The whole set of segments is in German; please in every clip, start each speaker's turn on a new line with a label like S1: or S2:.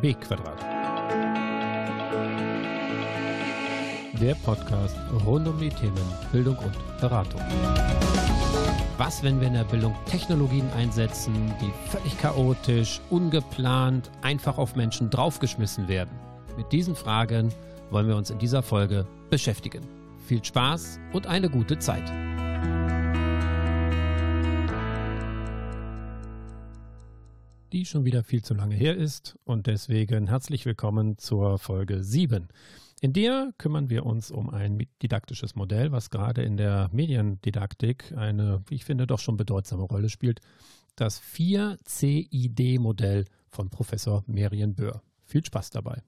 S1: B Quadrat. Der Podcast rund um die Themen Bildung und Beratung. Was, wenn wir in der Bildung Technologien einsetzen, die völlig chaotisch, ungeplant, einfach auf Menschen draufgeschmissen werden? Mit diesen Fragen wollen wir uns in dieser Folge beschäftigen. Viel Spaß und eine gute Zeit. Die schon wieder viel zu lange her ist und deswegen herzlich willkommen zur Folge 7. In der kümmern wir uns um ein didaktisches Modell, was gerade in der Mediendidaktik eine, ich finde, doch schon bedeutsame Rolle spielt. Das 4CID-Modell von Professor Merien Böhr. Viel Spaß dabei.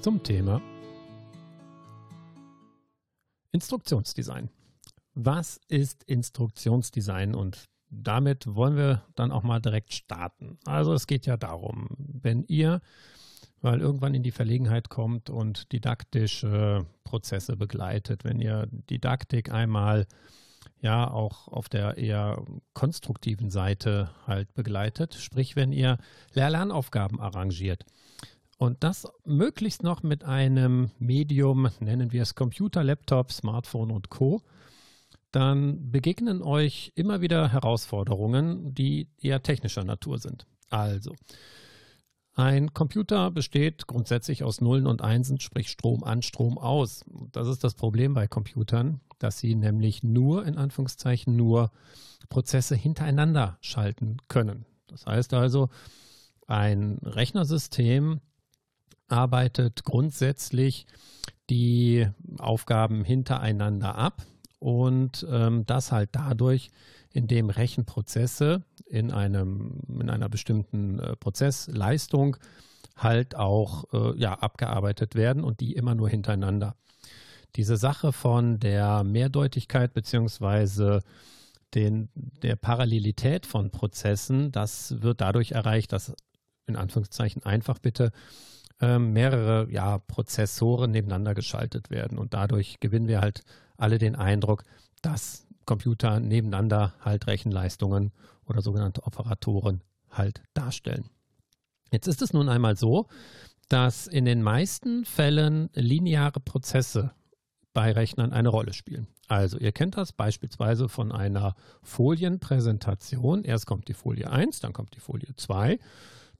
S1: Zum Thema Instruktionsdesign. Was ist Instruktionsdesign und damit wollen wir dann auch mal direkt starten. Also es geht ja darum, wenn ihr mal irgendwann in die Verlegenheit kommt und didaktische Prozesse begleitet, wenn ihr Didaktik einmal ja auch auf der eher konstruktiven Seite halt begleitet, sprich wenn ihr Lehr-Lernaufgaben arrangiert und das möglichst noch mit einem Medium, nennen wir es Computer, Laptop, Smartphone und Co dann begegnen euch immer wieder Herausforderungen, die eher technischer Natur sind. Also, ein Computer besteht grundsätzlich aus Nullen und Einsen, sprich Strom an, Strom aus. Das ist das Problem bei Computern, dass sie nämlich nur, in Anführungszeichen, nur Prozesse hintereinander schalten können. Das heißt also, ein Rechnersystem arbeitet grundsätzlich die Aufgaben hintereinander ab und ähm, das halt dadurch, indem Rechenprozesse in, einem, in einer bestimmten äh, Prozessleistung halt auch äh, ja, abgearbeitet werden und die immer nur hintereinander. Diese Sache von der Mehrdeutigkeit beziehungsweise der Parallelität von Prozessen, das wird dadurch erreicht, dass in Anführungszeichen einfach bitte ähm, mehrere ja, Prozessoren nebeneinander geschaltet werden. Und dadurch gewinnen wir halt alle den Eindruck, dass Computer nebeneinander halt Rechenleistungen oder sogenannte Operatoren halt darstellen. Jetzt ist es nun einmal so, dass in den meisten Fällen lineare Prozesse bei Rechnern eine Rolle spielen. Also ihr kennt das beispielsweise von einer Folienpräsentation. Erst kommt die Folie 1, dann kommt die Folie 2,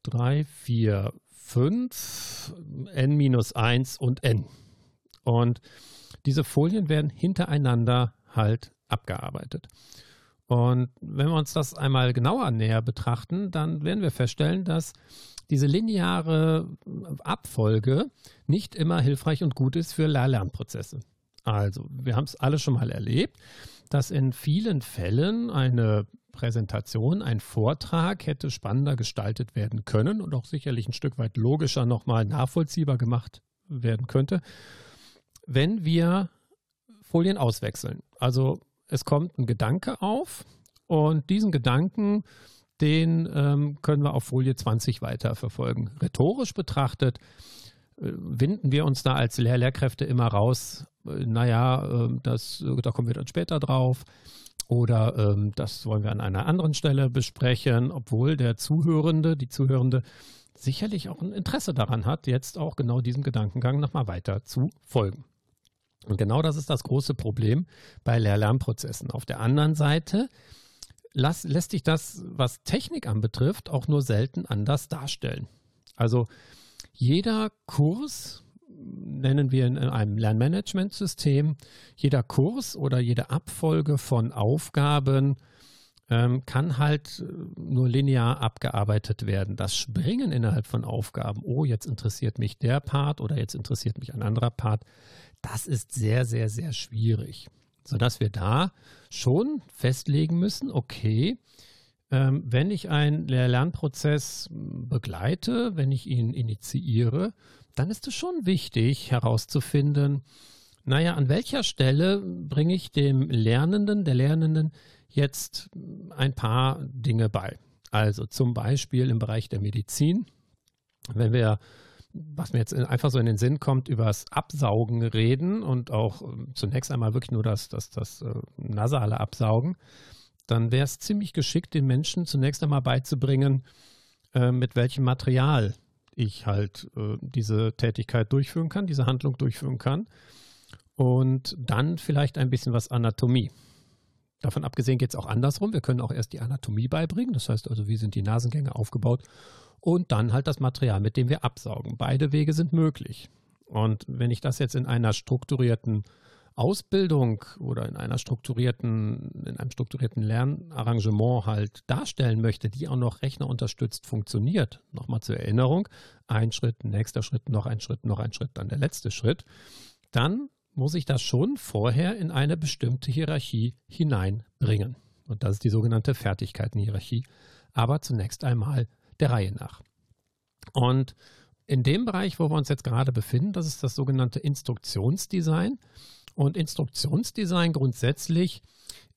S1: 3, 4, 5, n-1 und n. Und diese Folien werden hintereinander halt abgearbeitet. Und wenn wir uns das einmal genauer näher betrachten, dann werden wir feststellen, dass diese lineare Abfolge nicht immer hilfreich und gut ist für Lehr-Lernprozesse. Also, wir haben es alle schon mal erlebt, dass in vielen Fällen eine Präsentation, ein Vortrag hätte spannender gestaltet werden können und auch sicherlich ein Stück weit logischer nochmal nachvollziehbar gemacht werden könnte, wenn wir Folien auswechseln. Also es kommt ein Gedanke auf und diesen Gedanken, den ähm, können wir auf Folie 20 weiterverfolgen. Rhetorisch betrachtet äh, winden wir uns da als Lehr Lehrkräfte immer raus, äh, naja, äh, das, da kommen wir dann später drauf. Oder ähm, das wollen wir an einer anderen Stelle besprechen, obwohl der Zuhörende, die Zuhörende sicherlich auch ein Interesse daran hat, jetzt auch genau diesem Gedankengang nochmal weiter zu folgen. Und genau das ist das große Problem bei Lehr-Lernprozessen. Auf der anderen Seite las, lässt sich das, was Technik anbetrifft, auch nur selten anders darstellen. Also jeder Kurs, nennen wir in einem Lernmanagementsystem, jeder Kurs oder jede Abfolge von Aufgaben ähm, kann halt nur linear abgearbeitet werden. Das Springen innerhalb von Aufgaben, oh, jetzt interessiert mich der Part oder jetzt interessiert mich ein anderer Part, das ist sehr, sehr, sehr schwierig. Sodass wir da schon festlegen müssen, okay, ähm, wenn ich einen Lernprozess begleite, wenn ich ihn initiiere, dann ist es schon wichtig herauszufinden, naja, an welcher Stelle bringe ich dem Lernenden, der Lernenden jetzt ein paar Dinge bei. Also zum Beispiel im Bereich der Medizin, wenn wir was mir jetzt einfach so in den Sinn kommt, über das Absaugen reden und auch ähm, zunächst einmal wirklich nur das, das, das äh, nasale Absaugen, dann wäre es ziemlich geschickt, den Menschen zunächst einmal beizubringen, äh, mit welchem Material ich halt äh, diese Tätigkeit durchführen kann, diese Handlung durchführen kann. Und dann vielleicht ein bisschen was Anatomie. Davon abgesehen geht es auch andersrum. Wir können auch erst die Anatomie beibringen. Das heißt also, wie sind die Nasengänge aufgebaut? Und dann halt das Material, mit dem wir absaugen. Beide Wege sind möglich. Und wenn ich das jetzt in einer strukturierten Ausbildung oder in einer strukturierten, in einem strukturierten Lernarrangement halt darstellen möchte, die auch noch rechnerunterstützt funktioniert, nochmal zur Erinnerung, ein Schritt, nächster Schritt, noch ein Schritt, noch ein Schritt, dann der letzte Schritt, dann muss ich das schon vorher in eine bestimmte Hierarchie hineinbringen. Und das ist die sogenannte Fertigkeitenhierarchie. Aber zunächst einmal der Reihe nach. Und in dem Bereich, wo wir uns jetzt gerade befinden, das ist das sogenannte Instruktionsdesign. Und Instruktionsdesign grundsätzlich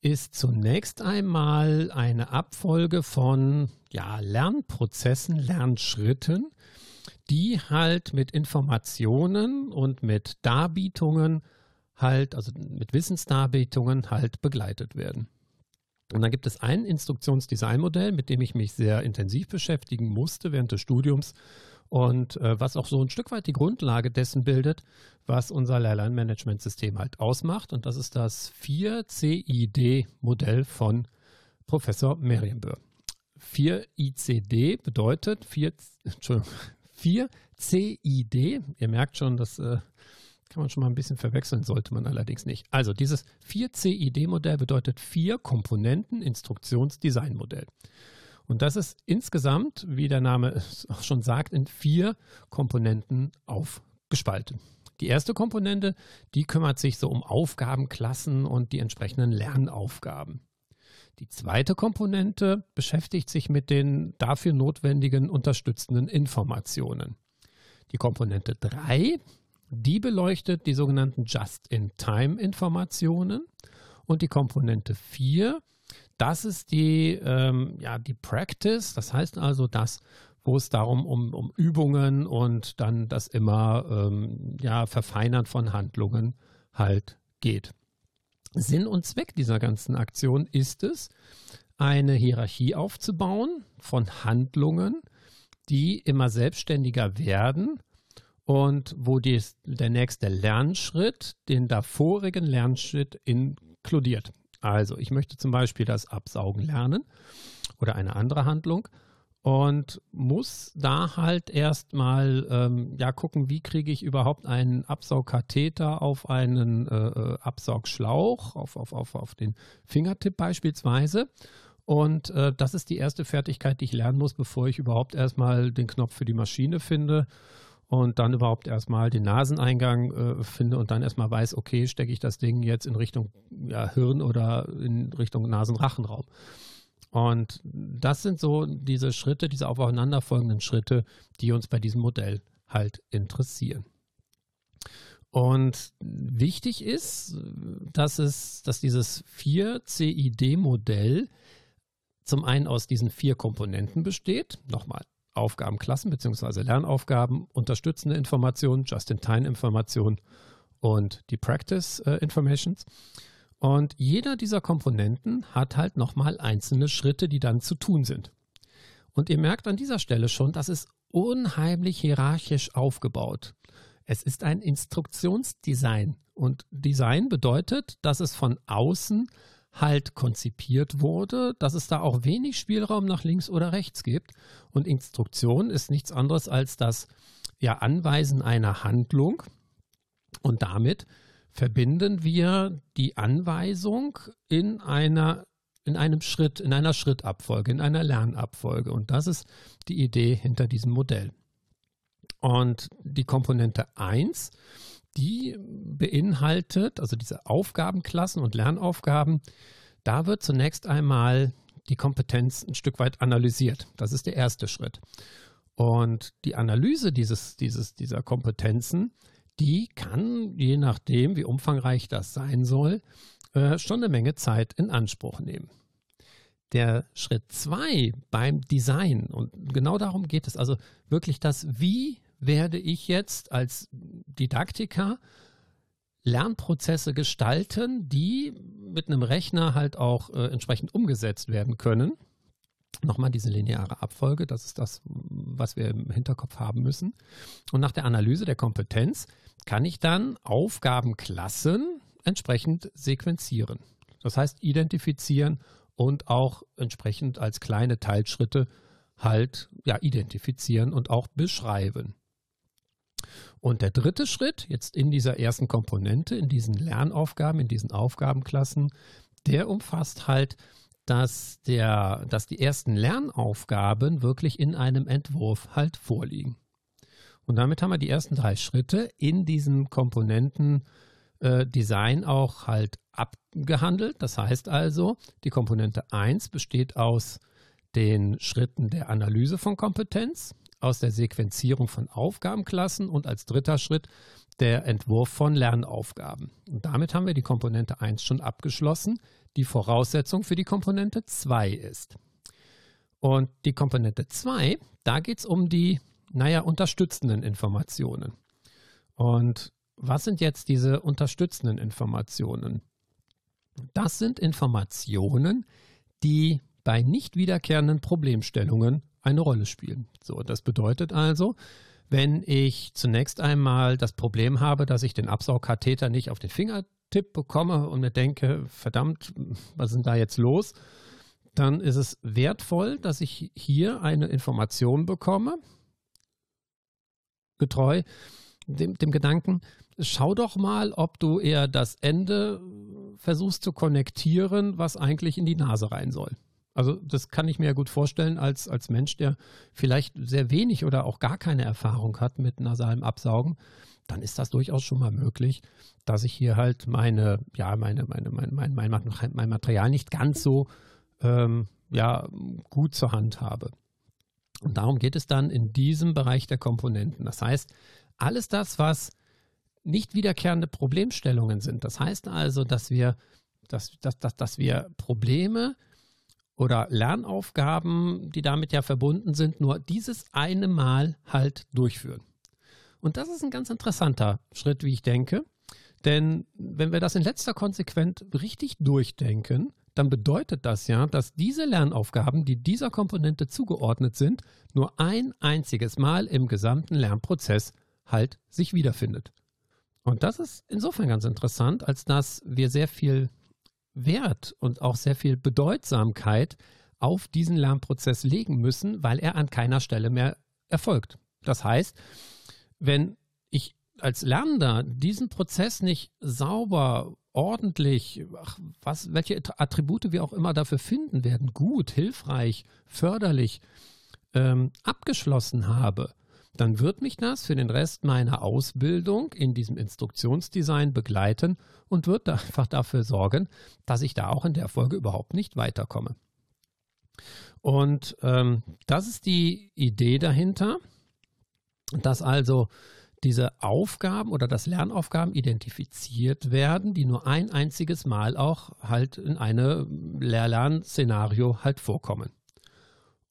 S1: ist zunächst einmal eine Abfolge von ja, Lernprozessen, Lernschritten, die halt mit Informationen und mit Darbietungen halt, also mit Wissensdarbietungen halt begleitet werden. Und dann gibt es ein Instruktionsdesignmodell, mit dem ich mich sehr intensiv beschäftigen musste während des Studiums und äh, was auch so ein Stück weit die Grundlage dessen bildet, was unser Lehrlernmanagementsystem halt ausmacht. Und das ist das 4CID-Modell von Professor Merienböhr. 4ICD bedeutet 4, Entschuldigung, 4CID. Ihr merkt schon, das äh, kann man schon mal ein bisschen verwechseln, sollte man allerdings nicht. Also dieses 4CID-Modell bedeutet vier Komponenten Instruktionsdesignmodell. Und das ist insgesamt, wie der Name es auch schon sagt, in vier Komponenten aufgespalten. Die erste Komponente, die kümmert sich so um Aufgabenklassen und die entsprechenden Lernaufgaben. Die zweite Komponente beschäftigt sich mit den dafür notwendigen unterstützenden Informationen. Die Komponente 3, die beleuchtet die sogenannten Just-in-Time-Informationen. Und die Komponente 4, das ist die, ähm, ja, die Practice, das heißt also das, wo es darum um, um Übungen und dann das immer ähm, ja, Verfeinern von Handlungen halt geht. Sinn und Zweck dieser ganzen Aktion ist es, eine Hierarchie aufzubauen von Handlungen, die immer selbstständiger werden und wo dies, der nächste Lernschritt den davorigen Lernschritt inkludiert. Also ich möchte zum Beispiel das Absaugen lernen oder eine andere Handlung und muss da halt erstmal ähm, ja gucken, wie kriege ich überhaupt einen Absaugkatheter auf einen äh, äh, Absaugschlauch, auf, auf, auf, auf den Fingertipp beispielsweise. Und äh, das ist die erste Fertigkeit, die ich lernen muss, bevor ich überhaupt erstmal den Knopf für die Maschine finde und dann überhaupt erstmal den Naseneingang äh, finde und dann erstmal weiß, okay, stecke ich das Ding jetzt in Richtung ja, Hirn oder in Richtung Nasenrachenraum. Und das sind so diese Schritte, diese aufeinanderfolgenden Schritte, die uns bei diesem Modell halt interessieren. Und wichtig ist, dass es, dass dieses 4-CID-Modell zum einen aus diesen vier Komponenten besteht. Nochmal, Aufgabenklassen bzw. Lernaufgaben, unterstützende Informationen, Just-in-Time-Informationen und die Practice äh. Und jeder dieser Komponenten hat halt nochmal einzelne Schritte, die dann zu tun sind. Und ihr merkt an dieser Stelle schon, das ist unheimlich hierarchisch aufgebaut. Es ist ein Instruktionsdesign. Und Design bedeutet, dass es von außen halt konzipiert wurde, dass es da auch wenig Spielraum nach links oder rechts gibt. Und Instruktion ist nichts anderes als das ja, Anweisen einer Handlung. Und damit verbinden wir die Anweisung in einer in einem Schritt, in einer Schrittabfolge, in einer Lernabfolge. Und das ist die Idee hinter diesem Modell. Und die Komponente 1 die beinhaltet, also diese Aufgabenklassen und Lernaufgaben, da wird zunächst einmal die Kompetenz ein Stück weit analysiert. Das ist der erste Schritt. Und die Analyse dieses, dieses, dieser Kompetenzen, die kann, je nachdem, wie umfangreich das sein soll, äh, schon eine Menge Zeit in Anspruch nehmen. Der Schritt zwei beim Design, und genau darum geht es, also wirklich das, wie werde ich jetzt als Didaktiker Lernprozesse gestalten, die mit einem Rechner halt auch äh, entsprechend umgesetzt werden können. Nochmal diese lineare Abfolge, das ist das, was wir im Hinterkopf haben müssen. Und nach der Analyse der Kompetenz kann ich dann Aufgabenklassen entsprechend sequenzieren. Das heißt, identifizieren und auch entsprechend als kleine Teilschritte halt ja, identifizieren und auch beschreiben. Und der dritte Schritt, jetzt in dieser ersten Komponente, in diesen Lernaufgaben, in diesen Aufgabenklassen, der umfasst halt, dass, der, dass die ersten Lernaufgaben wirklich in einem Entwurf halt vorliegen. Und damit haben wir die ersten drei Schritte in diesem Komponenten-Design äh, auch halt abgehandelt. Das heißt also, die Komponente 1 besteht aus den Schritten der Analyse von Kompetenz, aus der Sequenzierung von Aufgabenklassen und als dritter Schritt der Entwurf von Lernaufgaben. Und damit haben wir die Komponente 1 schon abgeschlossen, die Voraussetzung für die Komponente 2 ist. Und die Komponente 2, da geht es um die, naja, unterstützenden Informationen. Und was sind jetzt diese unterstützenden Informationen? Das sind Informationen, die bei nicht wiederkehrenden Problemstellungen eine Rolle spielen. So, das bedeutet also, wenn ich zunächst einmal das Problem habe, dass ich den Absaugkatheter nicht auf den Fingertipp bekomme und mir denke, verdammt, was ist denn da jetzt los? Dann ist es wertvoll, dass ich hier eine Information bekomme, getreu dem, dem Gedanken, schau doch mal, ob du eher das Ende versuchst zu konnektieren, was eigentlich in die Nase rein soll. Also das kann ich mir ja gut vorstellen als, als Mensch, der vielleicht sehr wenig oder auch gar keine Erfahrung hat mit nasalem Absaugen, dann ist das durchaus schon mal möglich, dass ich hier halt meine, ja, meine, meine, mein, mein, mein, mein Material nicht ganz so ähm, ja, gut zur Hand habe. Und darum geht es dann in diesem Bereich der Komponenten. Das heißt, alles das, was nicht wiederkehrende Problemstellungen sind. Das heißt also, dass wir, dass, dass, dass, dass wir Probleme oder Lernaufgaben, die damit ja verbunden sind, nur dieses eine Mal halt durchführen. Und das ist ein ganz interessanter Schritt, wie ich denke. Denn wenn wir das in letzter Konsequenz richtig durchdenken, dann bedeutet das ja, dass diese Lernaufgaben, die dieser Komponente zugeordnet sind, nur ein einziges Mal im gesamten Lernprozess halt sich wiederfindet. Und das ist insofern ganz interessant, als dass wir sehr viel Wert und auch sehr viel Bedeutsamkeit auf diesen Lernprozess legen müssen, weil er an keiner Stelle mehr erfolgt. Das heißt, wenn ich als Lernender diesen Prozess nicht sauber, ordentlich, ach, was, welche Attribute wir auch immer dafür finden werden, gut, hilfreich, förderlich, ähm, abgeschlossen habe, dann wird mich das für den Rest meiner Ausbildung in diesem Instruktionsdesign begleiten und wird einfach dafür sorgen, dass ich da auch in der Folge überhaupt nicht weiterkomme. Und ähm, das ist die Idee dahinter, dass also diese Aufgaben oder das Lernaufgaben identifiziert werden, die nur ein einziges Mal auch halt in einem Lehr-Lern-Szenario halt vorkommen.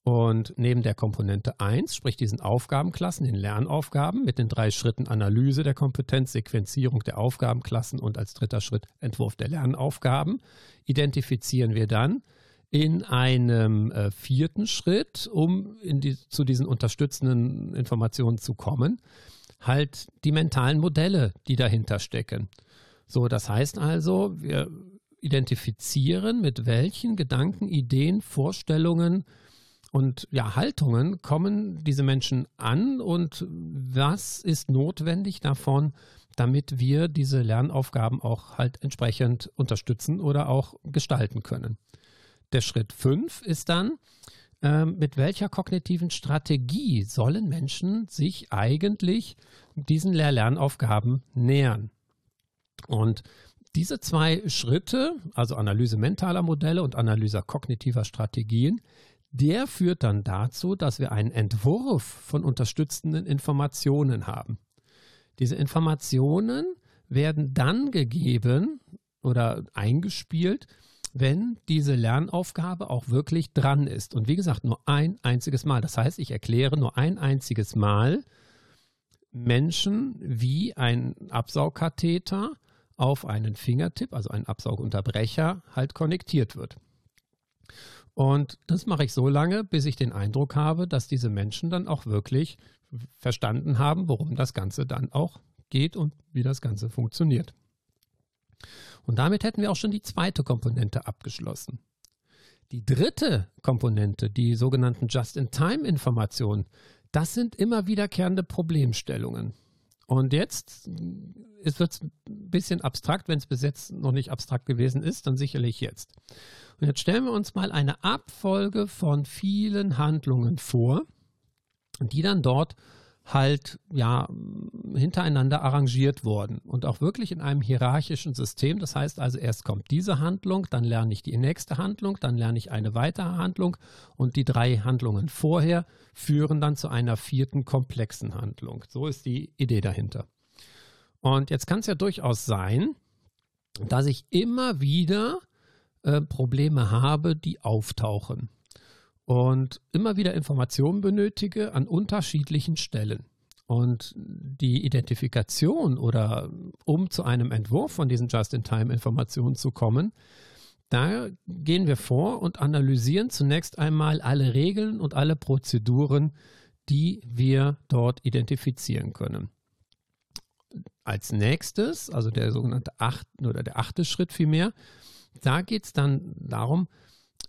S1: Und neben der Komponente 1, sprich diesen Aufgabenklassen, den Lernaufgaben mit den drei Schritten Analyse der Kompetenz, Sequenzierung der Aufgabenklassen und als dritter Schritt Entwurf der Lernaufgaben, identifizieren wir dann in einem äh, vierten Schritt, um die, zu diesen unterstützenden Informationen zu kommen, halt die mentalen Modelle, die dahinter stecken. So, das heißt also, wir identifizieren, mit welchen Gedanken, Ideen, Vorstellungen, und ja, Haltungen kommen diese Menschen an und was ist notwendig davon, damit wir diese Lernaufgaben auch halt entsprechend unterstützen oder auch gestalten können. Der Schritt 5 ist dann, äh, mit welcher kognitiven Strategie sollen Menschen sich eigentlich diesen Lehr-Lernaufgaben nähern? Und diese zwei Schritte, also Analyse mentaler Modelle und Analyse kognitiver Strategien, der führt dann dazu, dass wir einen Entwurf von unterstützenden Informationen haben. Diese Informationen werden dann gegeben oder eingespielt, wenn diese Lernaufgabe auch wirklich dran ist. Und wie gesagt, nur ein einziges Mal. Das heißt, ich erkläre nur ein einziges Mal Menschen, wie ein Absaugkatheter auf einen Fingertipp, also einen Absaugunterbrecher, halt konnektiert wird. Und das mache ich so lange, bis ich den Eindruck habe, dass diese Menschen dann auch wirklich verstanden haben, worum das Ganze dann auch geht und wie das Ganze funktioniert. Und damit hätten wir auch schon die zweite Komponente abgeschlossen. Die dritte Komponente, die sogenannten Just-in-Time-Informationen, das sind immer wiederkehrende Problemstellungen. Und jetzt wird es ein bisschen abstrakt, wenn es bis jetzt noch nicht abstrakt gewesen ist, dann sicherlich jetzt. Und jetzt stellen wir uns mal eine Abfolge von vielen Handlungen vor, die dann dort halt ja hintereinander arrangiert worden und auch wirklich in einem hierarchischen System. Das heißt also, erst kommt diese Handlung, dann lerne ich die nächste Handlung, dann lerne ich eine weitere Handlung und die drei Handlungen vorher führen dann zu einer vierten komplexen Handlung. So ist die Idee dahinter. Und jetzt kann es ja durchaus sein, dass ich immer wieder äh, Probleme habe, die auftauchen und immer wieder Informationen benötige an unterschiedlichen Stellen. Und die Identifikation oder um zu einem Entwurf von diesen Just-in-Time-Informationen zu kommen, da gehen wir vor und analysieren zunächst einmal alle Regeln und alle Prozeduren, die wir dort identifizieren können. Als nächstes, also der sogenannte acht, oder der achte Schritt vielmehr, da geht es dann darum,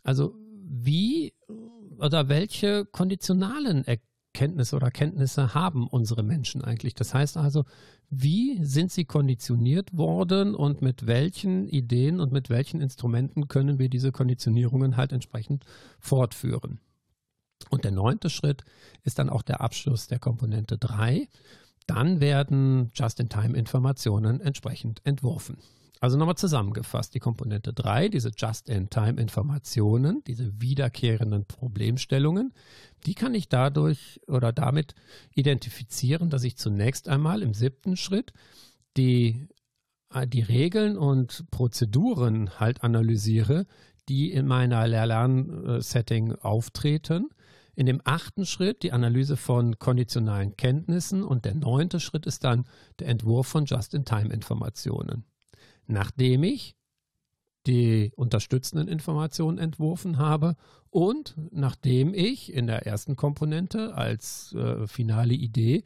S1: also wie oder welche konditionalen Erkenntnisse oder Kenntnisse haben unsere Menschen eigentlich? Das heißt also, wie sind sie konditioniert worden und mit welchen Ideen und mit welchen Instrumenten können wir diese Konditionierungen halt entsprechend fortführen? Und der neunte Schritt ist dann auch der Abschluss der Komponente 3. Dann werden Just-in-Time-Informationen entsprechend entworfen. Also nochmal zusammengefasst, die Komponente 3, diese Just-in-Time-Informationen, diese wiederkehrenden Problemstellungen, die kann ich dadurch oder damit identifizieren, dass ich zunächst einmal im siebten Schritt die, äh, die Regeln und Prozeduren halt analysiere, die in meiner Lehr-Lern-Setting auftreten. In dem achten Schritt die Analyse von konditionalen Kenntnissen und der neunte Schritt ist dann der Entwurf von Just-in-Time-Informationen nachdem ich die unterstützenden Informationen entworfen habe und nachdem ich in der ersten Komponente als äh, finale Idee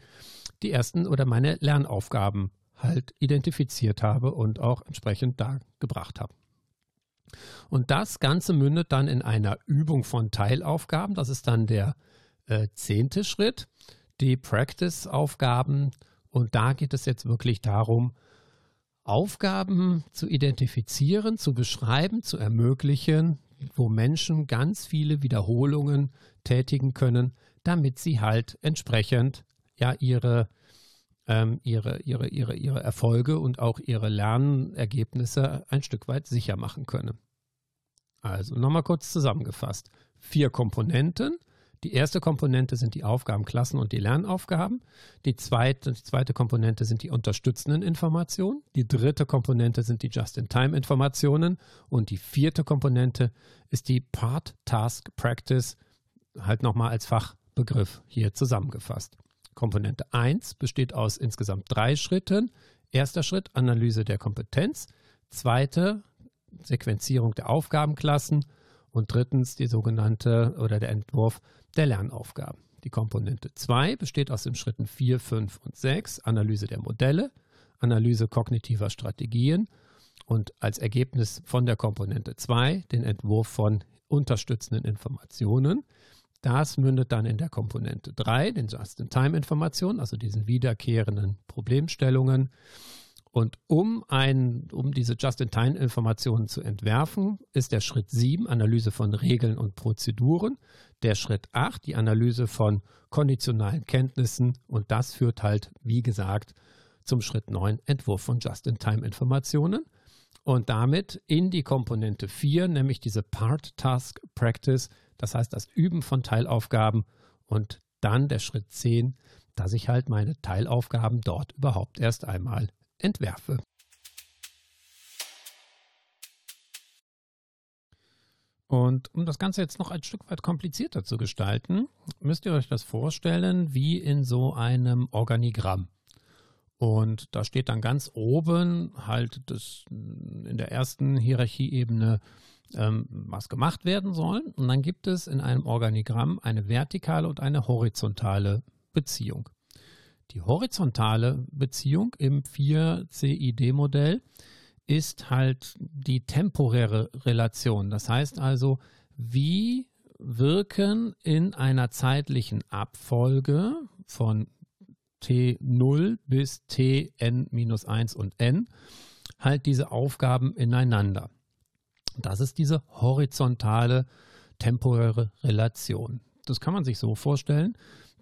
S1: die ersten oder meine Lernaufgaben halt identifiziert habe und auch entsprechend dargebracht habe. Und das Ganze mündet dann in einer Übung von Teilaufgaben. Das ist dann der äh, zehnte Schritt, die Practice-Aufgaben. Und da geht es jetzt wirklich darum, Aufgaben zu identifizieren, zu beschreiben, zu ermöglichen, wo Menschen ganz viele Wiederholungen tätigen können, damit sie halt entsprechend ja ihre, ähm, ihre, ihre, ihre, ihre Erfolge und auch ihre Lernergebnisse ein Stück weit sicher machen können. Also nochmal kurz zusammengefasst. Vier Komponenten, die erste Komponente sind die Aufgabenklassen und die Lernaufgaben. Die zweite, die zweite Komponente sind die unterstützenden Informationen. Die dritte Komponente sind die Just-in-Time-Informationen. Und die vierte Komponente ist die Part-Task-Practice, halt nochmal als Fachbegriff hier zusammengefasst. Komponente 1 besteht aus insgesamt drei Schritten. Erster Schritt, Analyse der Kompetenz. Zweite, Sequenzierung der Aufgabenklassen. Und drittens die sogenannte oder der Entwurf der Lernaufgaben. Die Komponente 2 besteht aus den Schritten 4, 5 und 6, Analyse der Modelle, Analyse kognitiver Strategien und als Ergebnis von der Komponente 2 den Entwurf von unterstützenden Informationen. Das mündet dann in der Komponente 3, den Just-in-Time-Informationen, also diesen wiederkehrenden Problemstellungen. Und um, ein, um diese Just-in-Time-Informationen zu entwerfen, ist der Schritt 7 Analyse von Regeln und Prozeduren, der Schritt 8 die Analyse von konditionalen Kenntnissen. Und das führt halt, wie gesagt, zum Schritt 9 Entwurf von Just-in-Time-Informationen. Und damit in die Komponente 4, nämlich diese Part-Task-Practice, das heißt das Üben von Teilaufgaben. Und dann der Schritt 10, dass ich halt meine Teilaufgaben dort überhaupt erst einmal entwerfe. Und um das Ganze jetzt noch ein Stück weit komplizierter zu gestalten, müsst ihr euch das vorstellen wie in so einem Organigramm. Und da steht dann ganz oben halt das in der ersten Hierarchieebene, ähm, was gemacht werden soll. Und dann gibt es in einem Organigramm eine vertikale und eine horizontale Beziehung. Die horizontale Beziehung im 4CID-Modell ist halt die temporäre Relation. Das heißt also, wie wirken in einer zeitlichen Abfolge von T0 bis Tn-1 und n halt diese Aufgaben ineinander. Das ist diese horizontale temporäre Relation. Das kann man sich so vorstellen,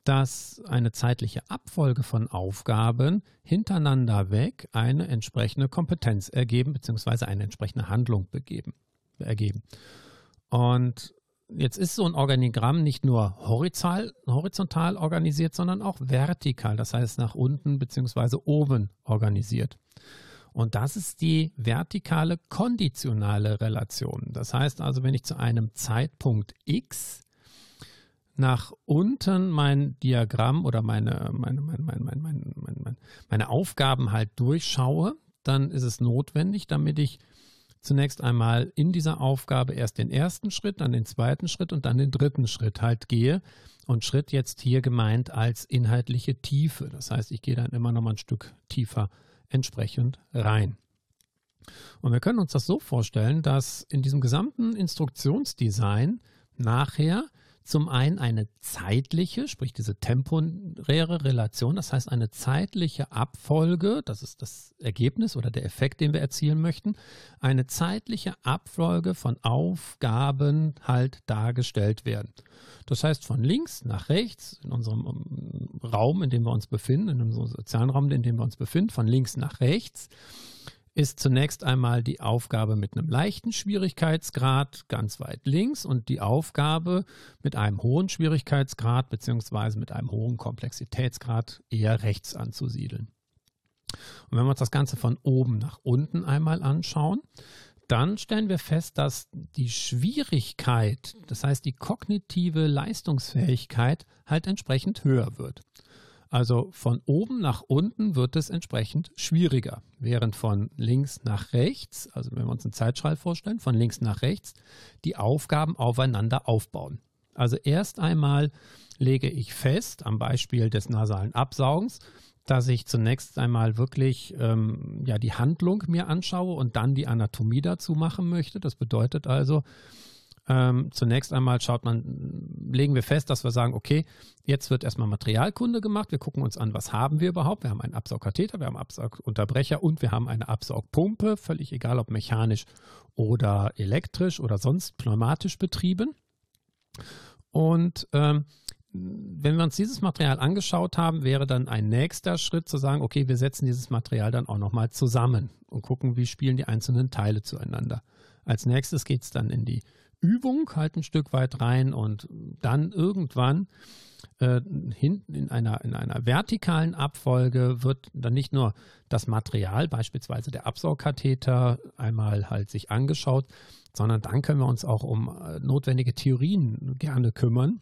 S1: dass eine zeitliche Abfolge von Aufgaben hintereinander weg eine entsprechende Kompetenz ergeben, beziehungsweise eine entsprechende Handlung begeben, ergeben. Und jetzt ist so ein Organigramm nicht nur horizontal, horizontal organisiert, sondern auch vertikal, das heißt nach unten bzw. oben organisiert. Und das ist die vertikale konditionale Relation. Das heißt also, wenn ich zu einem Zeitpunkt x nach unten mein Diagramm oder meine, meine, meine, meine, meine, meine, meine Aufgaben halt durchschaue, dann ist es notwendig, damit ich zunächst einmal in dieser Aufgabe erst den ersten Schritt, dann den zweiten Schritt und dann den dritten Schritt halt gehe. Und Schritt jetzt hier gemeint als inhaltliche Tiefe. Das heißt, ich gehe dann immer noch mal ein Stück tiefer entsprechend rein. Und wir können uns das so vorstellen, dass in diesem gesamten Instruktionsdesign nachher zum einen eine zeitliche, sprich diese temporäre Relation, das heißt eine zeitliche Abfolge, das ist das Ergebnis oder der Effekt, den wir erzielen möchten, eine zeitliche Abfolge von Aufgaben halt dargestellt werden. Das heißt von links nach rechts in unserem ähm, Raum, in dem wir uns befinden, in unserem sozialen Raum, in dem wir uns befinden, von links nach rechts ist zunächst einmal die Aufgabe mit einem leichten Schwierigkeitsgrad ganz weit links und die Aufgabe mit einem hohen Schwierigkeitsgrad bzw. mit einem hohen Komplexitätsgrad eher rechts anzusiedeln. Und wenn wir uns das Ganze von oben nach unten einmal anschauen, dann stellen wir fest, dass die Schwierigkeit, das heißt die kognitive Leistungsfähigkeit, halt entsprechend höher wird. Also von oben nach unten wird es entsprechend schwieriger, während von links nach rechts, also wenn wir uns einen Zeitstrahl vorstellen, von links nach rechts die Aufgaben aufeinander aufbauen. Also erst einmal lege ich fest, am Beispiel des nasalen Absaugens, dass ich zunächst einmal wirklich ähm, ja, die Handlung mir anschaue und dann die Anatomie dazu machen möchte. Das bedeutet also, ähm, zunächst einmal schaut man, legen wir fest, dass wir sagen, okay, jetzt wird erstmal Materialkunde gemacht. Wir gucken uns an, was haben wir überhaupt. Wir haben einen Absaugkatheter, wir haben einen Absaugunterbrecher und wir haben eine Absaugpumpe, völlig egal ob mechanisch oder elektrisch oder sonst pneumatisch betrieben. Und ähm, wenn wir uns dieses Material angeschaut haben, wäre dann ein nächster Schritt zu sagen, okay, wir setzen dieses Material dann auch nochmal zusammen und gucken, wie spielen die einzelnen Teile zueinander. Als nächstes geht es dann in die Übung halt ein Stück weit rein und dann irgendwann äh, hinten in einer, in einer vertikalen Abfolge wird dann nicht nur das Material, beispielsweise der Absaugkatheter, einmal halt sich angeschaut, sondern dann können wir uns auch um äh, notwendige Theorien gerne kümmern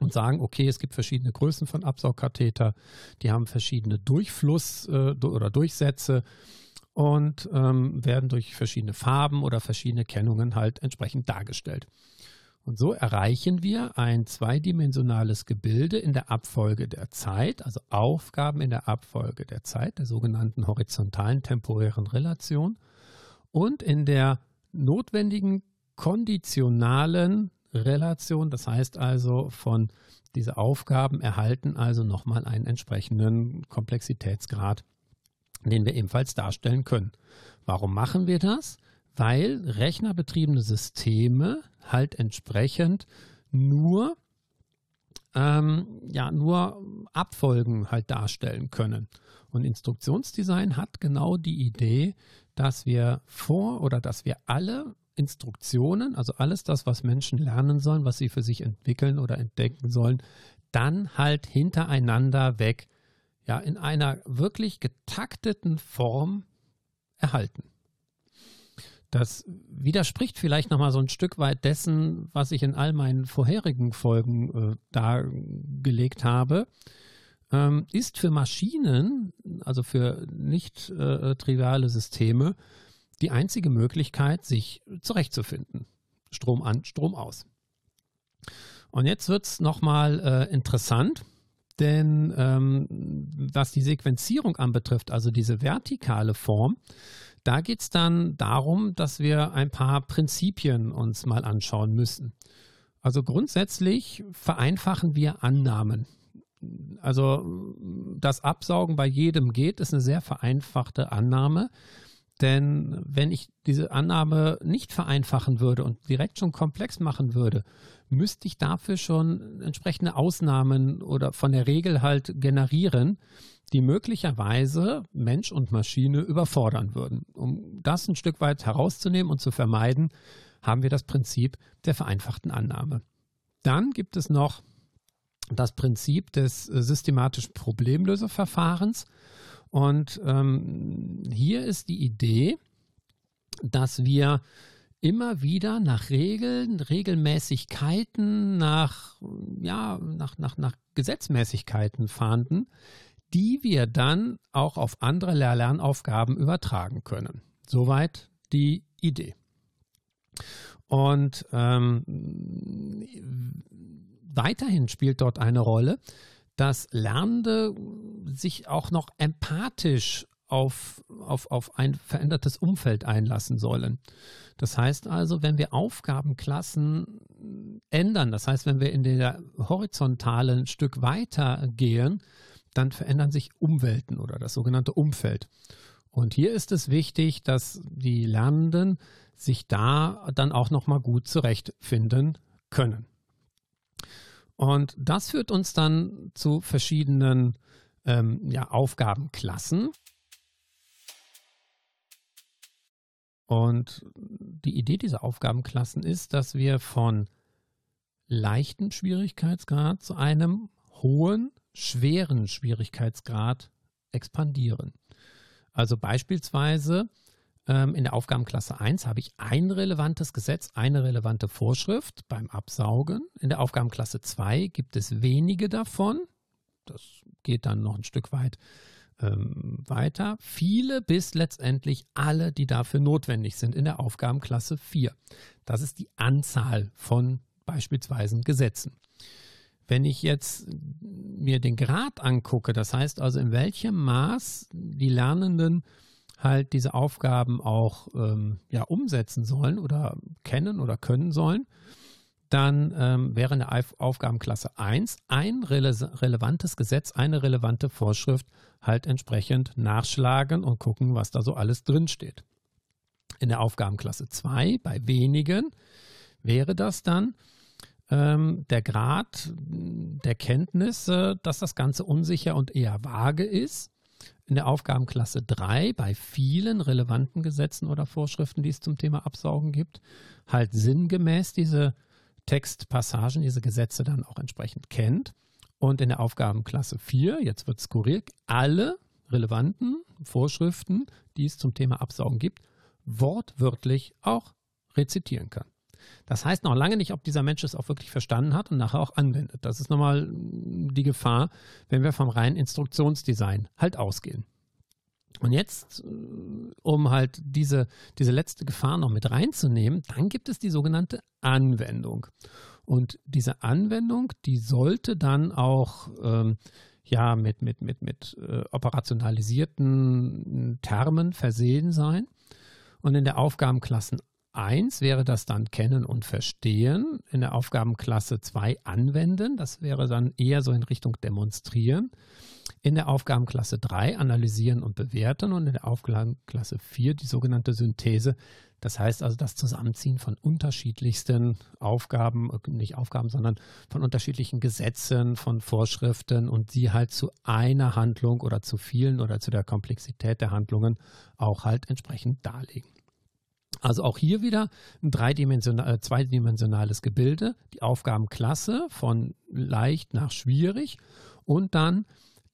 S1: und sagen, okay, es gibt verschiedene Größen von Absaugkatheter, die haben verschiedene Durchfluss äh, oder Durchsätze und ähm, werden durch verschiedene Farben oder verschiedene Kennungen halt entsprechend dargestellt. Und so erreichen wir ein zweidimensionales Gebilde in der Abfolge der Zeit, also Aufgaben in der Abfolge der Zeit, der sogenannten horizontalen temporären Relation und in der notwendigen konditionalen Relation, das heißt also von diese Aufgaben erhalten also nochmal einen entsprechenden Komplexitätsgrad den wir ebenfalls darstellen können. Warum machen wir das? Weil rechnerbetriebene Systeme halt entsprechend nur ähm, ja nur Abfolgen halt darstellen können. Und Instruktionsdesign hat genau die Idee, dass wir vor oder dass wir alle Instruktionen, also alles das, was Menschen lernen sollen, was sie für sich entwickeln oder entdecken sollen, dann halt hintereinander weg ja in einer wirklich getakteten Form erhalten. Das widerspricht vielleicht nochmal so ein Stück weit dessen, was ich in all meinen vorherigen Folgen äh, dargelegt habe. ähm, ist für Maschinen, also für nicht äh, triviale Systeme, die einzige Möglichkeit, sich zurechtzufinden. Strom an, Strom aus. Und jetzt wird es nochmal äh, interessant, denn ähm, was die Sequenzierung anbetrifft, also diese vertikale Form, da geht es dann darum, dass wir ein paar Prinzipien uns mal anschauen müssen. Also grundsätzlich vereinfachen wir Annahmen. Also das Absaugen bei jedem geht, ist eine sehr vereinfachte Annahme. Denn wenn ich diese Annahme nicht vereinfachen würde und direkt schon komplex machen würde, müsste ich dafür schon entsprechende Ausnahmen oder von der Regel halt generieren, die möglicherweise Mensch und Maschine überfordern würden. Um das ein Stück weit herauszunehmen und zu vermeiden, haben wir das Prinzip der vereinfachten Annahme. Dann gibt es noch das Prinzip des systematischen Problemlöseverfahrens. Und ähm, hier ist die Idee, dass wir immer wieder nach Regeln, Regelmäßigkeiten, nach, ja, nach, nach, nach Gesetzmäßigkeiten fahnden, die wir dann auch auf andere Lernaufgaben übertragen können. Soweit die Idee. Und ähm, weiterhin spielt dort eine Rolle, dass Lernende sich auch noch empathisch auf, auf, auf ein verändertes Umfeld einlassen sollen. Das heißt also, wenn wir Aufgabenklassen ändern, das heißt, wenn wir in der horizontalen Stück weiter gehen, dann verändern sich Umwelten oder das sogenannte Umfeld. Und hier ist es wichtig, dass die Lernenden sich da dann auch nochmal gut zurechtfinden können. Und das führt uns dann zu verschiedenen ähm, ja, Aufgabenklassen. Und die Idee dieser Aufgabenklassen ist, dass wir von leichten Schwierigkeitsgrad zu einem hohen, schweren Schwierigkeitsgrad expandieren. Also beispielsweise in der Aufgabenklasse 1 habe ich ein relevantes Gesetz, eine relevante Vorschrift beim Absaugen. In der Aufgabenklasse 2 gibt es wenige davon. Das geht dann noch ein Stück weit ähm, weiter. Viele bis letztendlich alle, die dafür notwendig sind in der Aufgabenklasse 4. Das ist die Anzahl von beispielsweise Gesetzen. Wenn ich jetzt mir den Grad angucke, das heißt also in welchem Maß die Lernenden halt diese Aufgaben auch ähm, ja, umsetzen sollen oder kennen oder können sollen, dann ähm, wäre in der Aufgabenklasse 1 ein rele relevantes Gesetz, eine relevante Vorschrift halt entsprechend nachschlagen und gucken, was da so alles drinsteht. In der Aufgabenklasse 2 bei wenigen wäre das dann ähm, der Grad der Kenntnis, dass das Ganze unsicher und eher vage ist in der Aufgabenklasse 3 bei vielen relevanten Gesetzen oder Vorschriften, die es zum Thema Absaugen gibt, halt sinngemäß diese Textpassagen, diese Gesetze dann auch entsprechend kennt. Und in der Aufgabenklasse 4, jetzt wird skurril, alle relevanten Vorschriften, die es zum Thema Absaugen gibt, wortwörtlich auch rezitieren kann. Das heißt noch lange nicht, ob dieser Mensch es auch wirklich verstanden hat und nachher auch anwendet. Das ist nochmal die Gefahr, wenn wir vom reinen Instruktionsdesign halt ausgehen. Und jetzt, äh, um halt diese, diese letzte Gefahr noch mit reinzunehmen, dann gibt es die sogenannte Anwendung. Und diese Anwendung, die sollte dann auch ähm, ja mit, mit, mit, mit äh, operationalisierten Termen versehen sein. Und in der Aufgabenklassen 1 wäre das dann Kennen und Verstehen. In der Aufgabenklasse 2 Anwenden. Das wäre dann eher so in Richtung Demonstrieren. In der Aufgabenklasse 3 Analysieren und Bewerten. Und in der Aufgabenklasse 4 die sogenannte Synthese. Das heißt also das Zusammenziehen von unterschiedlichsten Aufgaben, nicht Aufgaben, sondern von unterschiedlichen Gesetzen, von Vorschriften und sie halt zu einer Handlung oder zu vielen oder zu der Komplexität der Handlungen auch halt entsprechend darlegen. Also auch hier wieder ein dreidimensional, äh, zweidimensionales Gebilde, die Aufgabenklasse von leicht nach schwierig und dann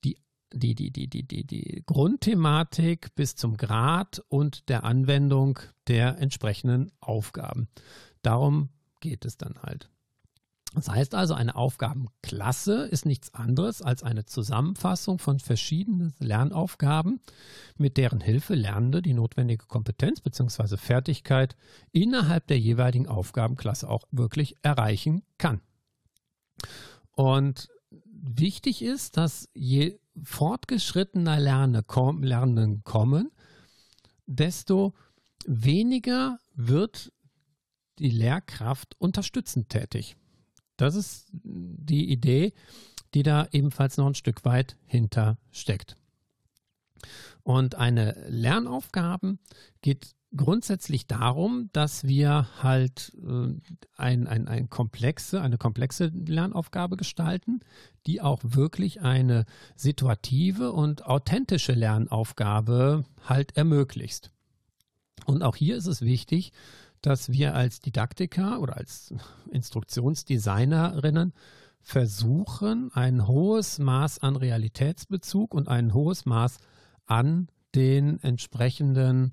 S1: die, die, die, die, die, die, die Grundthematik bis zum Grad und der Anwendung der entsprechenden Aufgaben. Darum geht es dann halt. Das heißt also, eine Aufgabenklasse ist nichts anderes als eine Zusammenfassung von verschiedenen Lernaufgaben, mit deren Hilfe Lernende die notwendige Kompetenz bzw. Fertigkeit innerhalb der jeweiligen Aufgabenklasse auch wirklich erreichen kann. Und wichtig ist, dass je fortgeschrittener Lerne, komm, Lernenden kommen, desto weniger wird die Lehrkraft unterstützend tätig. Das ist die Idee, die da ebenfalls noch ein Stück weit hinter steckt. Und eine Lernaufgabe geht grundsätzlich darum, dass wir halt äh, ein, ein, ein komplexe, eine komplexe Lernaufgabe gestalten, die auch wirklich eine situative und authentische Lernaufgabe halt ermöglicht. Und auch hier ist es wichtig, dass wir als Didaktiker oder als Instruktionsdesignerinnen versuchen, ein hohes Maß an Realitätsbezug und ein hohes Maß an den entsprechenden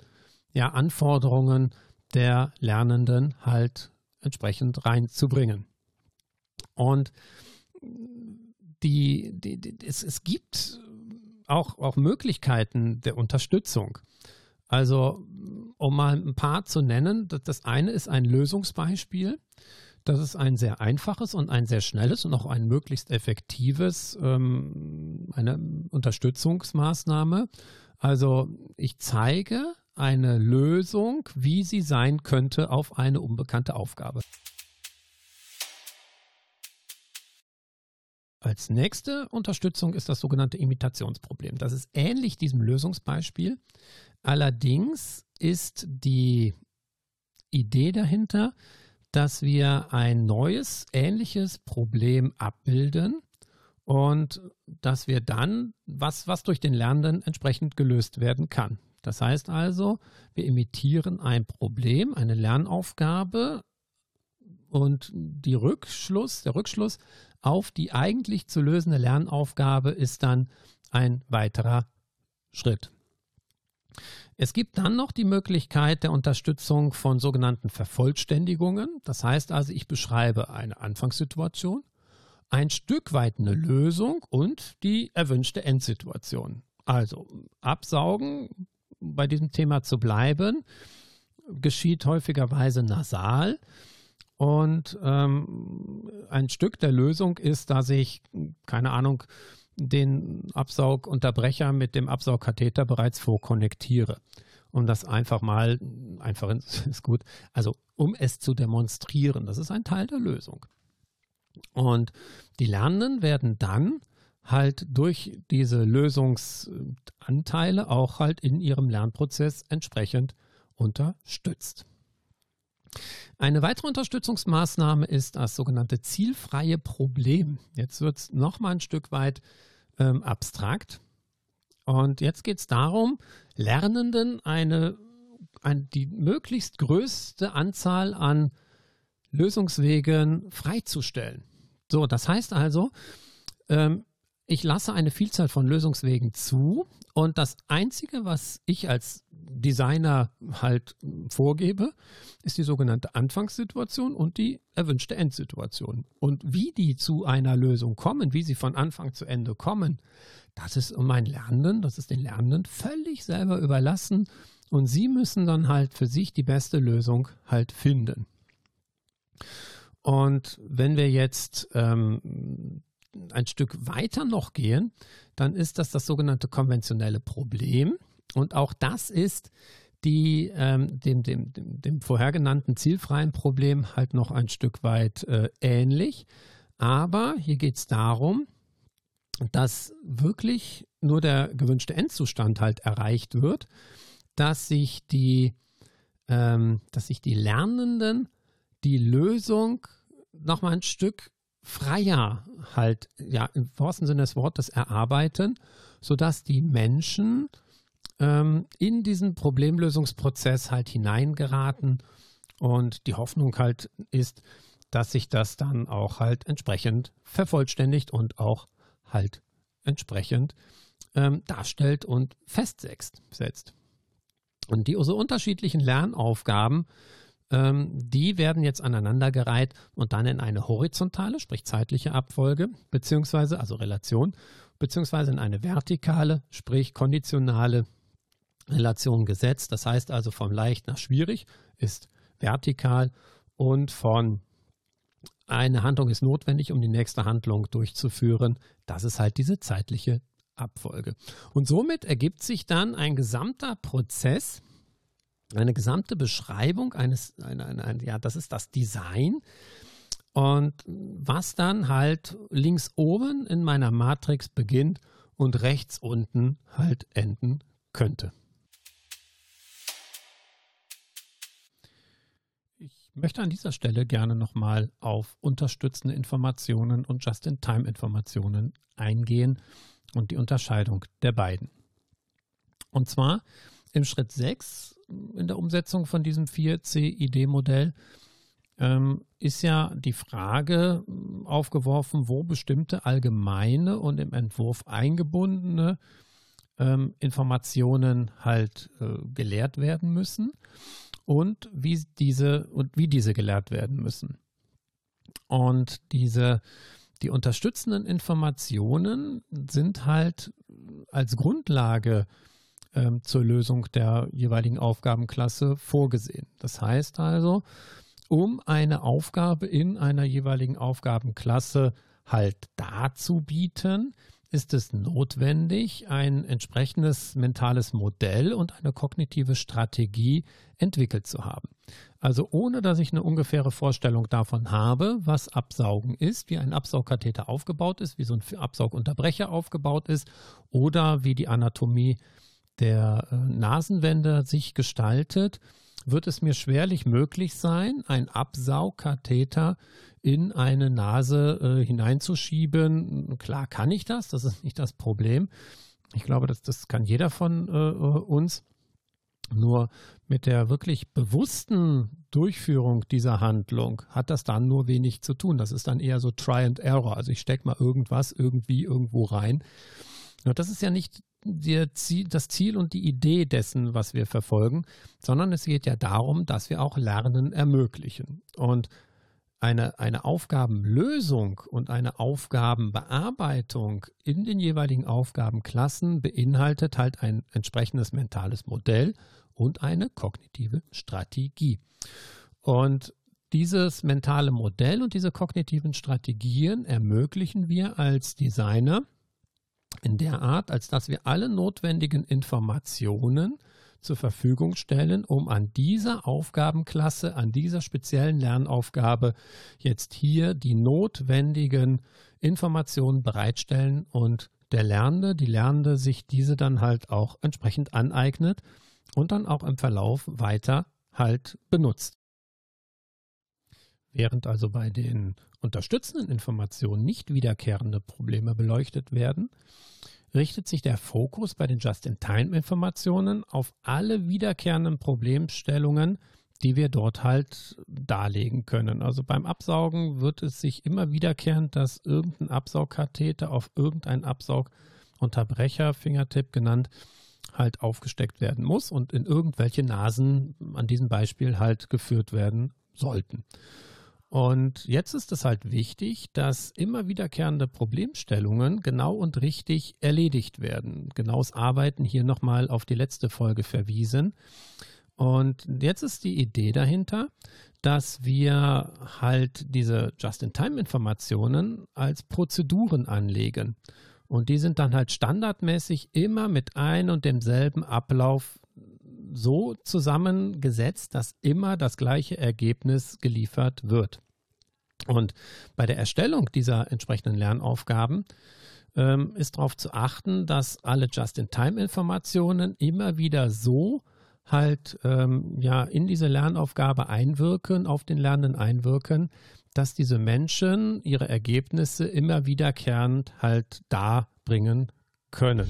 S1: ja, Anforderungen der Lernenden halt entsprechend reinzubringen. Und die, die, die, es, es gibt auch, auch Möglichkeiten der Unterstützung. Also, um mal ein paar zu nennen, das eine ist ein Lösungsbeispiel. Das ist ein sehr einfaches und ein sehr schnelles und auch ein möglichst effektives, ähm, eine Unterstützungsmaßnahme. Also ich zeige eine Lösung, wie sie sein könnte auf eine unbekannte Aufgabe. Als nächste Unterstützung ist das sogenannte Imitationsproblem. Das ist ähnlich diesem Lösungsbeispiel. Allerdings ist die Idee dahinter, dass wir ein neues, ähnliches Problem abbilden und dass wir dann, was, was durch den Lernenden entsprechend gelöst werden kann. Das heißt also, wir imitieren ein Problem, eine Lernaufgabe und die Rückschluss, der Rückschluss auf die eigentlich zu lösende Lernaufgabe ist dann ein weiterer Schritt. Es gibt dann noch die Möglichkeit der Unterstützung von sogenannten Vervollständigungen. Das heißt also, ich beschreibe eine Anfangssituation, ein Stück weit eine Lösung und die erwünschte Endsituation. Also absaugen, bei diesem Thema zu bleiben, geschieht häufigerweise nasal. Und ähm, ein Stück der Lösung ist, dass ich, keine Ahnung, den Absaugunterbrecher mit dem Absaugkatheter bereits vorkonnektiere. Um das einfach mal, einfach ist gut, also um es zu demonstrieren. Das ist ein Teil der Lösung. Und die Lernenden werden dann halt durch diese Lösungsanteile auch halt in ihrem Lernprozess entsprechend unterstützt. Eine weitere Unterstützungsmaßnahme ist das sogenannte zielfreie Problem. Jetzt wird es nochmal ein Stück weit ähm, abstrakt. Und jetzt geht es darum, Lernenden eine, ein, die möglichst größte Anzahl an Lösungswegen freizustellen. So, das heißt also, ähm, ich lasse eine Vielzahl von Lösungswegen zu und das Einzige, was ich als Designer halt vorgebe, ist die sogenannte Anfangssituation und die erwünschte Endsituation. Und wie die zu einer Lösung kommen, wie sie von Anfang zu Ende kommen, das ist um meinen Lernenden, das ist den Lernenden völlig selber überlassen und sie müssen dann halt für sich die beste Lösung halt finden. Und wenn wir jetzt ähm, ein Stück weiter noch gehen, dann ist das das sogenannte konventionelle Problem. Und auch das ist die, ähm, dem, dem, dem, dem vorher genannten zielfreien Problem halt noch ein Stück weit äh, ähnlich. Aber hier geht es darum, dass wirklich nur der gewünschte Endzustand halt erreicht wird, dass sich die, ähm, dass sich die Lernenden die Lösung nochmal ein Stück freier halt, ja, im wahrsten Sinne des Wortes erarbeiten, sodass die Menschen ähm, in diesen Problemlösungsprozess halt hineingeraten und die Hoffnung halt ist, dass sich das dann auch halt entsprechend vervollständigt und auch halt entsprechend ähm, darstellt und festsetzt. Und die so unterschiedlichen Lernaufgaben ähm, die werden jetzt aneinandergereiht und dann in eine horizontale, sprich zeitliche Abfolge, beziehungsweise, also Relation, beziehungsweise in eine vertikale, sprich konditionale Relation gesetzt. Das heißt also vom leicht nach schwierig ist vertikal und von eine Handlung ist notwendig, um die nächste Handlung durchzuführen. Das ist halt diese zeitliche Abfolge. Und somit ergibt sich dann ein gesamter Prozess, eine gesamte Beschreibung eines, ein, ein, ein, ja, das ist das Design. Und was dann halt links oben in meiner Matrix beginnt und rechts unten halt enden könnte. Ich möchte an dieser Stelle gerne nochmal auf unterstützende Informationen und Just-in-Time-Informationen eingehen und die Unterscheidung der beiden. Und zwar im Schritt 6 in der Umsetzung von diesem 4CID-Modell ähm, ist ja die Frage ähm, aufgeworfen, wo bestimmte allgemeine und im Entwurf eingebundene ähm, Informationen halt äh, gelehrt werden müssen und wie diese und wie diese gelehrt werden müssen. Und diese die unterstützenden Informationen sind halt als Grundlage ähm, zur Lösung der jeweiligen Aufgabenklasse vorgesehen. Das heißt also, um eine Aufgabe in einer jeweiligen Aufgabenklasse halt darzubieten, ist es notwendig, ein entsprechendes mentales Modell und eine kognitive Strategie entwickelt zu haben. Also ohne dass ich eine ungefähre Vorstellung davon habe, was Absaugen ist, wie ein Absaugkatheter aufgebaut ist, wie so ein Absaugunterbrecher aufgebaut ist oder wie die Anatomie der äh, Nasenwände sich gestaltet, wird es mir schwerlich möglich sein, ein Absaugkatheter in eine Nase äh, hineinzuschieben. Klar kann ich das, das ist nicht das Problem. Ich glaube, das, das kann jeder von äh, äh, uns. Nur mit der wirklich bewussten Durchführung dieser Handlung hat das dann nur wenig zu tun. Das ist dann eher so Try and Error. Also ich stecke mal irgendwas irgendwie irgendwo rein. Das ist ja nicht das Ziel und die Idee dessen, was wir verfolgen, sondern es geht ja darum, dass wir auch Lernen ermöglichen. Und eine, eine Aufgabenlösung und eine Aufgabenbearbeitung in den jeweiligen Aufgabenklassen beinhaltet halt ein entsprechendes mentales Modell und eine kognitive Strategie. Und dieses mentale Modell und diese kognitiven Strategien ermöglichen wir als Designer in der Art, als dass wir alle notwendigen Informationen zur Verfügung stellen, um an dieser Aufgabenklasse, an dieser speziellen Lernaufgabe jetzt hier die notwendigen Informationen bereitstellen und der Lernende, die Lernende sich diese dann halt auch entsprechend aneignet und dann auch im Verlauf weiter halt benutzt. Während also bei den unterstützenden Informationen nicht wiederkehrende Probleme beleuchtet werden, richtet sich der Fokus bei den Just-in-Time-Informationen auf alle wiederkehrenden Problemstellungen, die wir dort halt darlegen können. Also beim Absaugen wird es sich immer wiederkehrend, dass irgendein Absaugkatheter auf irgendeinen Absaugunterbrecher, Fingertipp genannt, halt aufgesteckt werden muss und in irgendwelche Nasen an diesem Beispiel halt geführt werden sollten. Und jetzt ist es halt wichtig, dass immer wiederkehrende Problemstellungen genau und richtig erledigt werden. Genaues Arbeiten hier nochmal auf die letzte Folge verwiesen. Und jetzt ist die Idee dahinter, dass wir halt diese Just-in-Time-Informationen als Prozeduren anlegen. Und die sind dann halt standardmäßig immer mit ein und demselben Ablauf so zusammengesetzt, dass immer das gleiche Ergebnis geliefert wird. Und bei der Erstellung dieser entsprechenden Lernaufgaben ähm, ist darauf zu achten, dass alle Just-in-Time-Informationen immer wieder so halt ähm, ja in diese Lernaufgabe einwirken, auf den Lernenden einwirken, dass diese Menschen ihre Ergebnisse immer wiederkehrend halt darbringen können.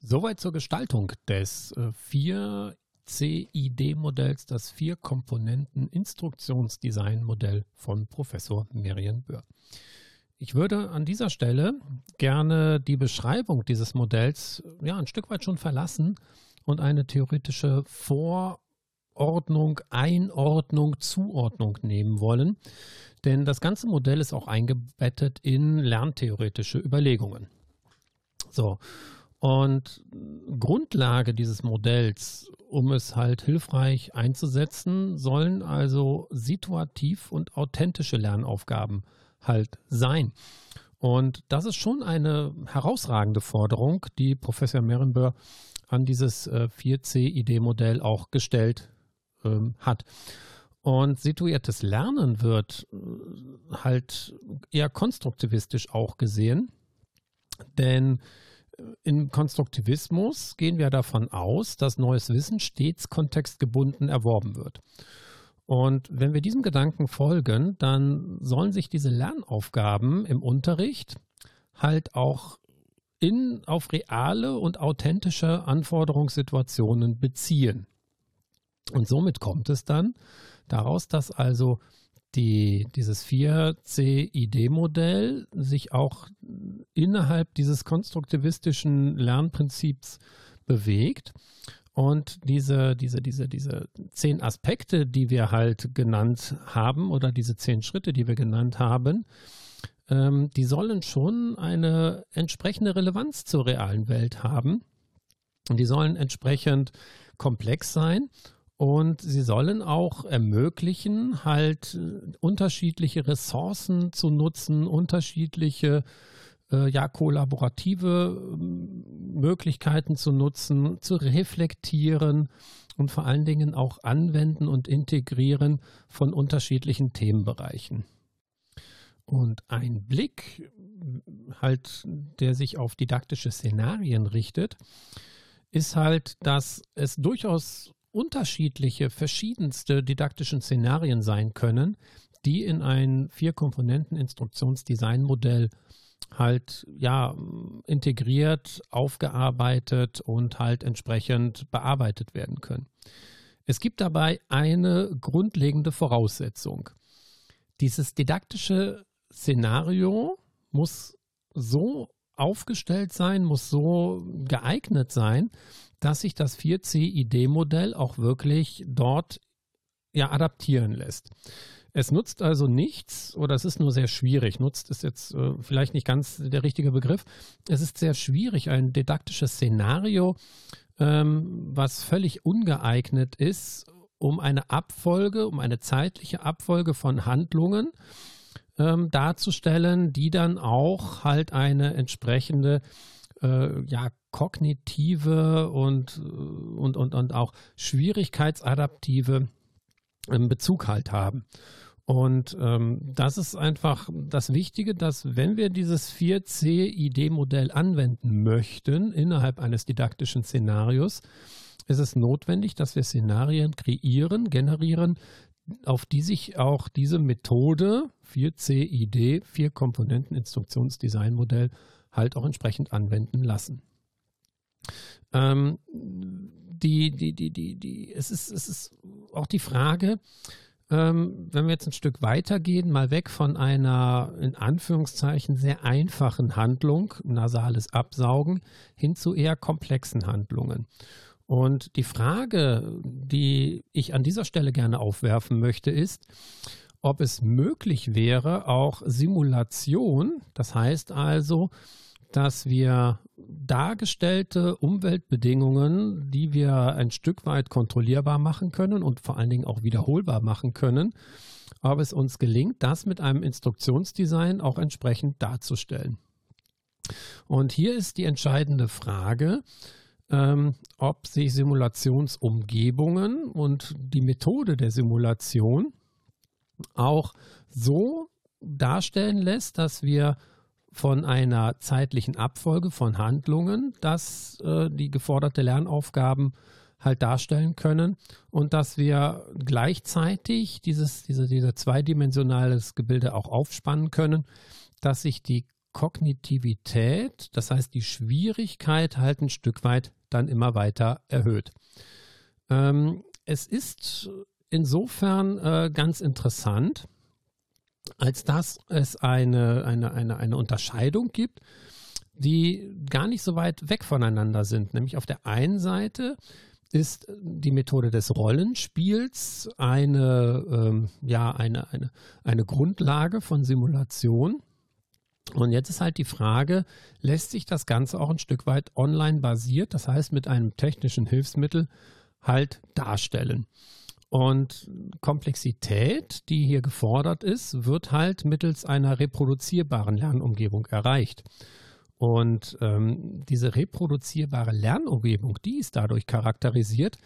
S1: Soweit zur Gestaltung des äh, vier CID-Modells, das Vier-Komponenten-Instruktionsdesign-Modell von Professor Merian Böhr. Ich würde an dieser Stelle gerne die Beschreibung dieses Modells ja ein Stück weit schon verlassen und eine theoretische Vorordnung, Einordnung, Zuordnung nehmen wollen. Denn das ganze Modell ist auch eingebettet in lerntheoretische Überlegungen. So. Und Grundlage dieses Modells, um es halt hilfreich einzusetzen, sollen also situativ und authentische Lernaufgaben halt sein. Und das ist schon eine herausragende Forderung, die Professor Merenböhr an dieses 4C-ID-Modell auch gestellt ähm, hat. Und situiertes Lernen wird äh, halt eher konstruktivistisch auch gesehen, denn äh, im Konstruktivismus gehen wir davon aus, dass neues Wissen stets kontextgebunden erworben wird. Und wenn wir diesem Gedanken folgen, dann sollen sich diese Lernaufgaben im Unterricht halt auch in, auf reale und authentische Anforderungssituationen beziehen. Und somit kommt es dann daraus, dass also die, dieses 4CID-Modell sich auch innerhalb dieses konstruktivistischen Lernprinzips bewegt und diese, diese, diese, diese zehn Aspekte, die wir halt genannt haben, oder diese zehn Schritte, die wir genannt haben, ähm, die sollen schon eine entsprechende Relevanz zur realen Welt haben. Und die sollen entsprechend komplex sein und sie sollen auch ermöglichen, halt äh, unterschiedliche Ressourcen zu nutzen, unterschiedliche äh, ja, kollaborative ähm, Möglichkeiten zu nutzen, zu reflektieren und vor allen Dingen auch anwenden und integrieren von unterschiedlichen Themenbereichen. Und ein Blick, halt, der sich auf didaktische Szenarien richtet, ist halt, dass es durchaus unterschiedliche, verschiedenste didaktische Szenarien sein können, die in ein Vier-Komponenten-Instruktionsdesign-Modell halt ja integriert, aufgearbeitet und halt entsprechend bearbeitet werden können. Es gibt dabei eine grundlegende Voraussetzung. Dieses didaktische Szenario muss so aufgestellt sein, muss so geeignet sein, dass sich das 4C-ID-Modell auch wirklich dort ja adaptieren lässt. Es nutzt also nichts oder es ist nur sehr schwierig. Nutzt ist jetzt äh, vielleicht nicht ganz der richtige Begriff. Es ist sehr schwierig, ein didaktisches Szenario, ähm, was völlig ungeeignet ist, um eine Abfolge, um eine zeitliche Abfolge von Handlungen ähm, darzustellen, die dann auch halt eine entsprechende äh, ja, kognitive und, und, und, und auch schwierigkeitsadaptive Bezug halt haben. Und ähm, das ist einfach das Wichtige, dass wenn wir dieses 4C-ID-Modell anwenden möchten innerhalb eines didaktischen Szenarios, ist es notwendig, dass wir Szenarien kreieren, generieren, auf die sich auch diese Methode 4C-ID, vier Komponenten Instruktionsdesign-Modell, halt auch entsprechend anwenden lassen. Ähm, die, die, die, die, die, es ist, es ist auch die Frage, ähm, wenn wir jetzt ein Stück weitergehen, mal weg von einer in Anführungszeichen sehr einfachen Handlung, nasales Absaugen, hin zu eher komplexen Handlungen. Und die Frage, die ich an dieser Stelle gerne aufwerfen möchte, ist, ob es möglich wäre, auch Simulation, das heißt also, dass wir dargestellte Umweltbedingungen, die wir ein Stück weit kontrollierbar machen können und vor allen Dingen auch wiederholbar machen können, ob es uns gelingt, das mit einem Instruktionsdesign auch entsprechend darzustellen. Und hier ist die entscheidende Frage, ähm, ob sich Simulationsumgebungen und die Methode der Simulation auch so darstellen lässt, dass wir von einer zeitlichen Abfolge von Handlungen, dass äh, die geforderte Lernaufgaben halt darstellen können und dass wir gleichzeitig dieses, diese, dieser zweidimensionales Gebilde auch aufspannen können, dass sich die Kognitivität, das heißt die Schwierigkeit halt ein Stück weit dann immer weiter erhöht. Ähm, es ist insofern äh, ganz interessant, als dass es eine, eine, eine, eine Unterscheidung gibt die gar nicht so weit weg voneinander sind. Nämlich auf der einen Seite ist die Methode des Rollenspiels eine, ähm, ja, eine, eine, eine Grundlage von Simulation. Und jetzt ist halt die Frage, lässt sich das Ganze auch ein Stück weit online basiert, das heißt mit einem technischen Hilfsmittel halt darstellen. Und Komplexität, die hier gefordert ist, wird halt mittels einer reproduzierbaren Lernumgebung erreicht. Und ähm, diese reproduzierbare Lernumgebung, die ist dadurch charakterisiert,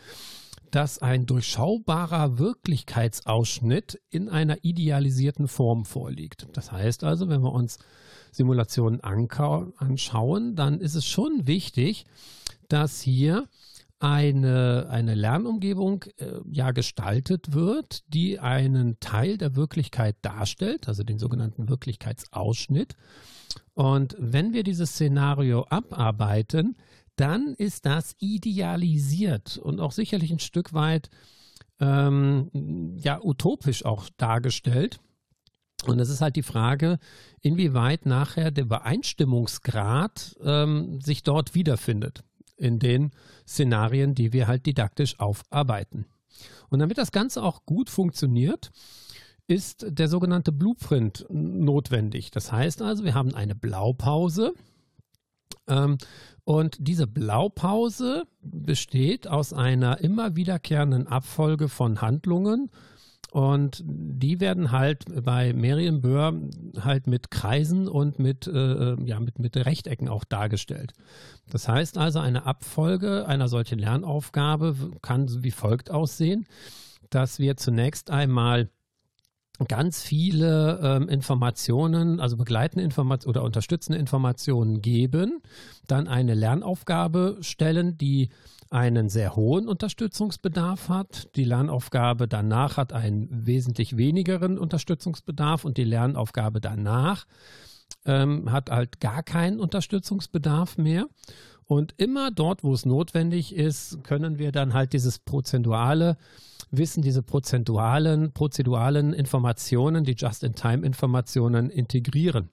S1: dass ein durchschaubarer Wirklichkeitsausschnitt in einer idealisierten Form vorliegt. Das heißt also, wenn wir uns Simulationen anschauen, dann ist es schon wichtig, dass hier eine, eine Lernumgebung äh, ja gestaltet wird, die einen Teil der Wirklichkeit darstellt, also den sogenannten Wirklichkeitsausschnitt. Und wenn wir dieses Szenario abarbeiten, dann ist das idealisiert und auch sicherlich ein Stück weit ähm, ja utopisch auch dargestellt. Und es ist halt die Frage, inwieweit nachher der Übereinstimmungsgrad ähm, sich dort wiederfindet in den Szenarien, die wir halt didaktisch aufarbeiten. Und damit das Ganze auch gut funktioniert, ist der sogenannte Blueprint notwendig. Das heißt also, wir haben eine Blaupause. Ähm, und diese Blaupause besteht aus einer immer wiederkehrenden Abfolge von Handlungen, und die werden halt bei Merriam-Böhr halt mit Kreisen und mit, äh, ja, mit, mit Rechtecken auch dargestellt. Das heißt also, eine Abfolge einer solchen Lernaufgabe kann wie folgt aussehen, dass wir zunächst einmal ganz viele ähm, Informationen, also begleitende Informationen oder unterstützende Informationen geben, dann eine Lernaufgabe stellen, die einen sehr hohen Unterstützungsbedarf hat. Die Lernaufgabe danach hat einen wesentlich wenigeren Unterstützungsbedarf und die Lernaufgabe danach ähm, hat halt gar keinen Unterstützungsbedarf mehr. Und immer dort, wo es notwendig ist, können wir dann halt dieses prozentuale Wissen, diese prozentualen, prozeduralen Informationen, die Just-in-Time-Informationen integrieren.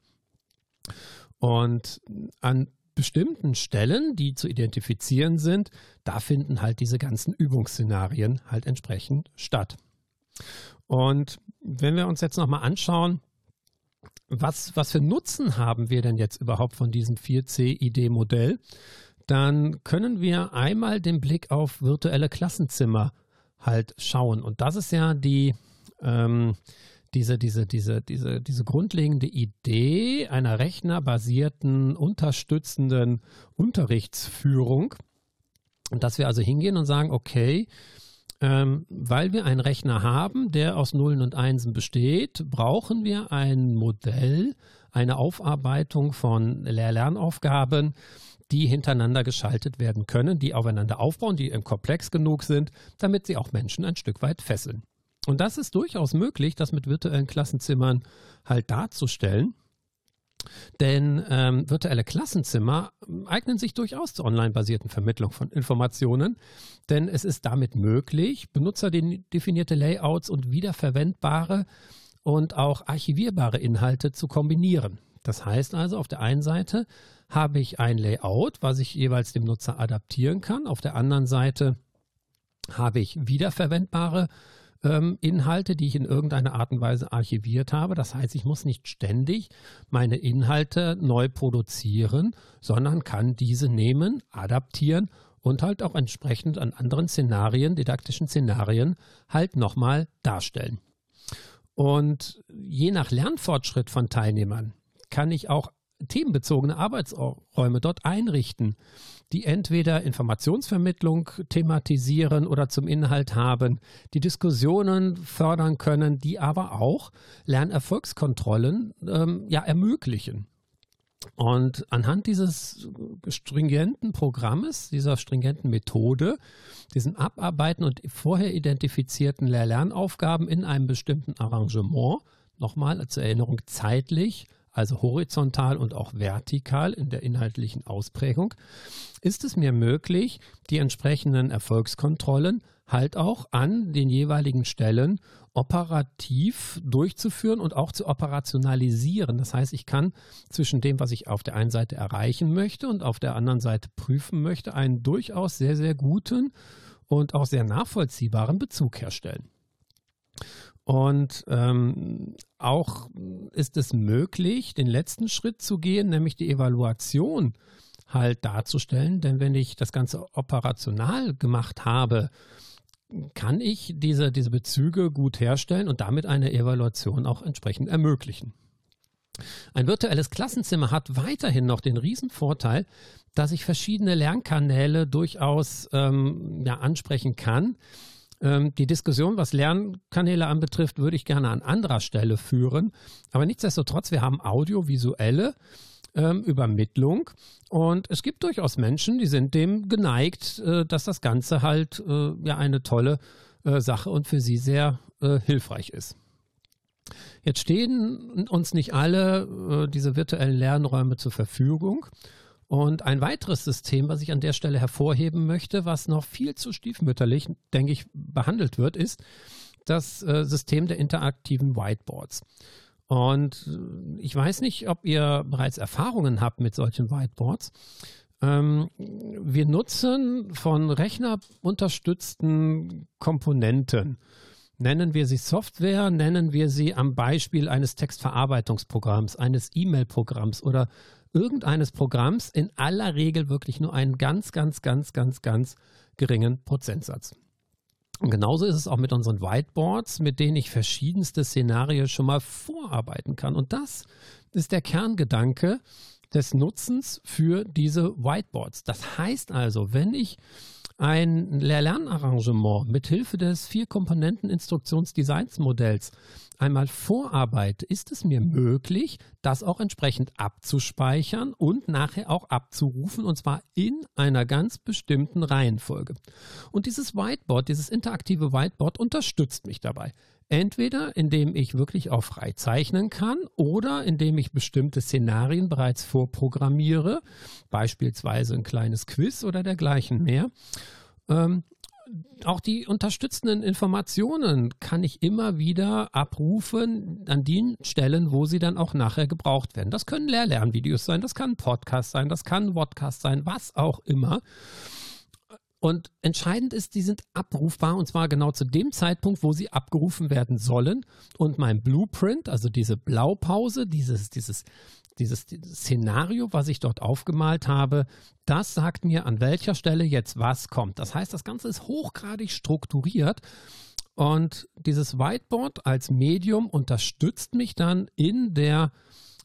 S1: Und an bestimmten Stellen, die zu identifizieren sind, da finden halt diese ganzen Übungsszenarien halt entsprechend statt. Und wenn wir uns jetzt nochmal anschauen, was, was für Nutzen haben wir denn jetzt überhaupt von diesem 4C-ID-Modell, dann können wir einmal den Blick auf virtuelle Klassenzimmer halt schauen. Und das ist ja die, ähm, diese, diese, diese, diese, diese grundlegende Idee einer rechnerbasierten, unterstützenden Unterrichtsführung. Und dass wir also hingehen und sagen, okay, ähm, weil wir einen Rechner haben, der aus Nullen und Einsen besteht, brauchen wir ein Modell, eine Aufarbeitung von Lehr Lernaufgaben, die hintereinander geschaltet werden können, die aufeinander aufbauen, die komplex genug sind, damit sie auch Menschen ein Stück weit fesseln. Und das ist durchaus möglich, das mit virtuellen Klassenzimmern halt darzustellen. Denn ähm, virtuelle Klassenzimmer eignen sich durchaus zur online-basierten Vermittlung von Informationen, denn es ist damit möglich, benutzerdefinierte Layouts und wiederverwendbare und auch archivierbare Inhalte zu kombinieren. Das heißt also, auf der einen Seite habe ich ein Layout, was ich jeweils dem Nutzer adaptieren kann. Auf der anderen Seite habe ich wiederverwendbare ähm, Inhalte, die ich in irgendeiner Art und Weise archiviert habe. Das heißt, ich muss nicht ständig meine Inhalte neu produzieren, sondern kann diese nehmen, adaptieren und halt auch entsprechend an anderen Szenarien, didaktischen Szenarien, halt nochmal darstellen. Und je nach Lernfortschritt von Teilnehmern kann ich auch themenbezogene Arbeitsräume dort einrichten, die entweder Informationsvermittlung thematisieren oder zum Inhalt haben, die Diskussionen fördern können, die aber auch Lernerfolgskontrollen ähm, ja, ermöglichen. Und anhand dieses stringenten Programmes, dieser stringenten Methode, diesem Abarbeiten und vorher identifizierten Lehr-Lernaufgaben in einem bestimmten Arrangement, nochmal zur Erinnerung zeitlich, also horizontal und auch vertikal in der inhaltlichen Ausprägung, ist es mir möglich, die entsprechenden Erfolgskontrollen halt auch an den jeweiligen Stellen operativ durchzuführen und auch zu operationalisieren. Das heißt, ich kann zwischen dem, was ich auf der einen Seite erreichen möchte und auf der anderen Seite prüfen möchte, einen durchaus sehr, sehr guten und auch sehr nachvollziehbaren Bezug herstellen. Und ähm, auch ist es möglich, den letzten Schritt zu gehen, nämlich die Evaluation halt darzustellen. Denn wenn ich das Ganze operational gemacht habe, kann ich diese, diese Bezüge gut herstellen und damit eine Evaluation auch entsprechend ermöglichen. Ein virtuelles Klassenzimmer hat weiterhin noch den Riesenvorteil, dass ich verschiedene Lernkanäle durchaus ähm, ja, ansprechen kann. Ähm, die Diskussion, was Lernkanäle anbetrifft, würde ich gerne an anderer Stelle führen. Aber nichtsdestotrotz, wir haben audiovisuelle ähm, Übermittlung und es gibt durchaus Menschen, die sind dem geneigt, äh, dass das Ganze halt äh, ja eine tolle äh, Sache und für sie sehr äh, hilfreich ist. Jetzt stehen uns nicht alle äh, diese virtuellen Lernräume zur Verfügung. Und ein weiteres System, was ich an der Stelle hervorheben möchte, was noch viel zu stiefmütterlich, denke ich, behandelt wird, ist das äh, System der interaktiven Whiteboards. Und äh, ich weiß nicht, ob ihr bereits Erfahrungen habt mit solchen Whiteboards. Ähm, wir nutzen von Rechner unterstützten Komponenten. Nennen wir sie Software, nennen wir sie am Beispiel eines Textverarbeitungsprogramms, eines E-Mail-Programms oder irgendeines Programms in aller Regel wirklich nur einen ganz, ganz, ganz, ganz, ganz geringen Prozentsatz. Und genauso ist es auch mit unseren Whiteboards, mit denen ich verschiedenste Szenarien schon mal vorarbeiten kann. Und das ist der Kerngedanke des Nutzens für diese Whiteboards. Das heißt also, wenn ich ein Lehr-Lernarrangement mit Hilfe des vier Einmal vorarbeite, ist es mir möglich, das auch entsprechend abzuspeichern und nachher auch abzurufen und zwar in einer ganz bestimmten Reihenfolge. Und dieses Whiteboard, dieses interaktive Whiteboard unterstützt mich dabei. Entweder indem ich wirklich auch frei zeichnen kann oder indem ich bestimmte Szenarien bereits vorprogrammiere, beispielsweise ein kleines Quiz oder dergleichen mehr. Auch die unterstützenden Informationen kann ich immer wieder abrufen an den Stellen, wo sie dann auch nachher gebraucht werden. Das können Lehr-Lernvideos sein, das kann Podcast sein, das kann Podcast sein, was auch immer. Und entscheidend ist, die sind abrufbar und zwar genau zu dem Zeitpunkt, wo sie abgerufen werden sollen. Und mein Blueprint, also diese Blaupause, dieses, dieses dieses, Szenario, was ich dort aufgemalt habe, das sagt mir, an welcher Stelle jetzt was kommt. Das heißt, das Ganze ist hochgradig strukturiert und dieses Whiteboard als Medium unterstützt mich dann in der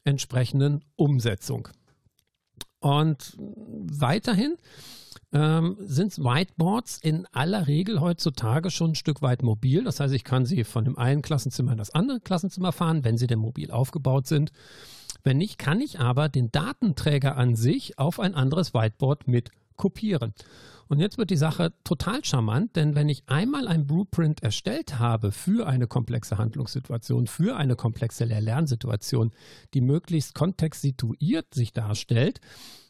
S1: entsprechenden Umsetzung. Und weiterhin ähm, sind Whiteboards in aller Regel heutzutage schon ein Stück weit mobil. Das heißt, ich kann sie von dem einen Klassenzimmer in das andere Klassenzimmer fahren, wenn sie denn mobil aufgebaut sind. Wenn nicht, kann ich aber den Datenträger an sich auf ein anderes Whiteboard mit kopieren. Und jetzt wird die Sache total charmant, denn wenn ich einmal ein Blueprint erstellt habe für eine komplexe Handlungssituation, für eine komplexe Lehr-Lernsituation, die möglichst kontextsituiert sich darstellt,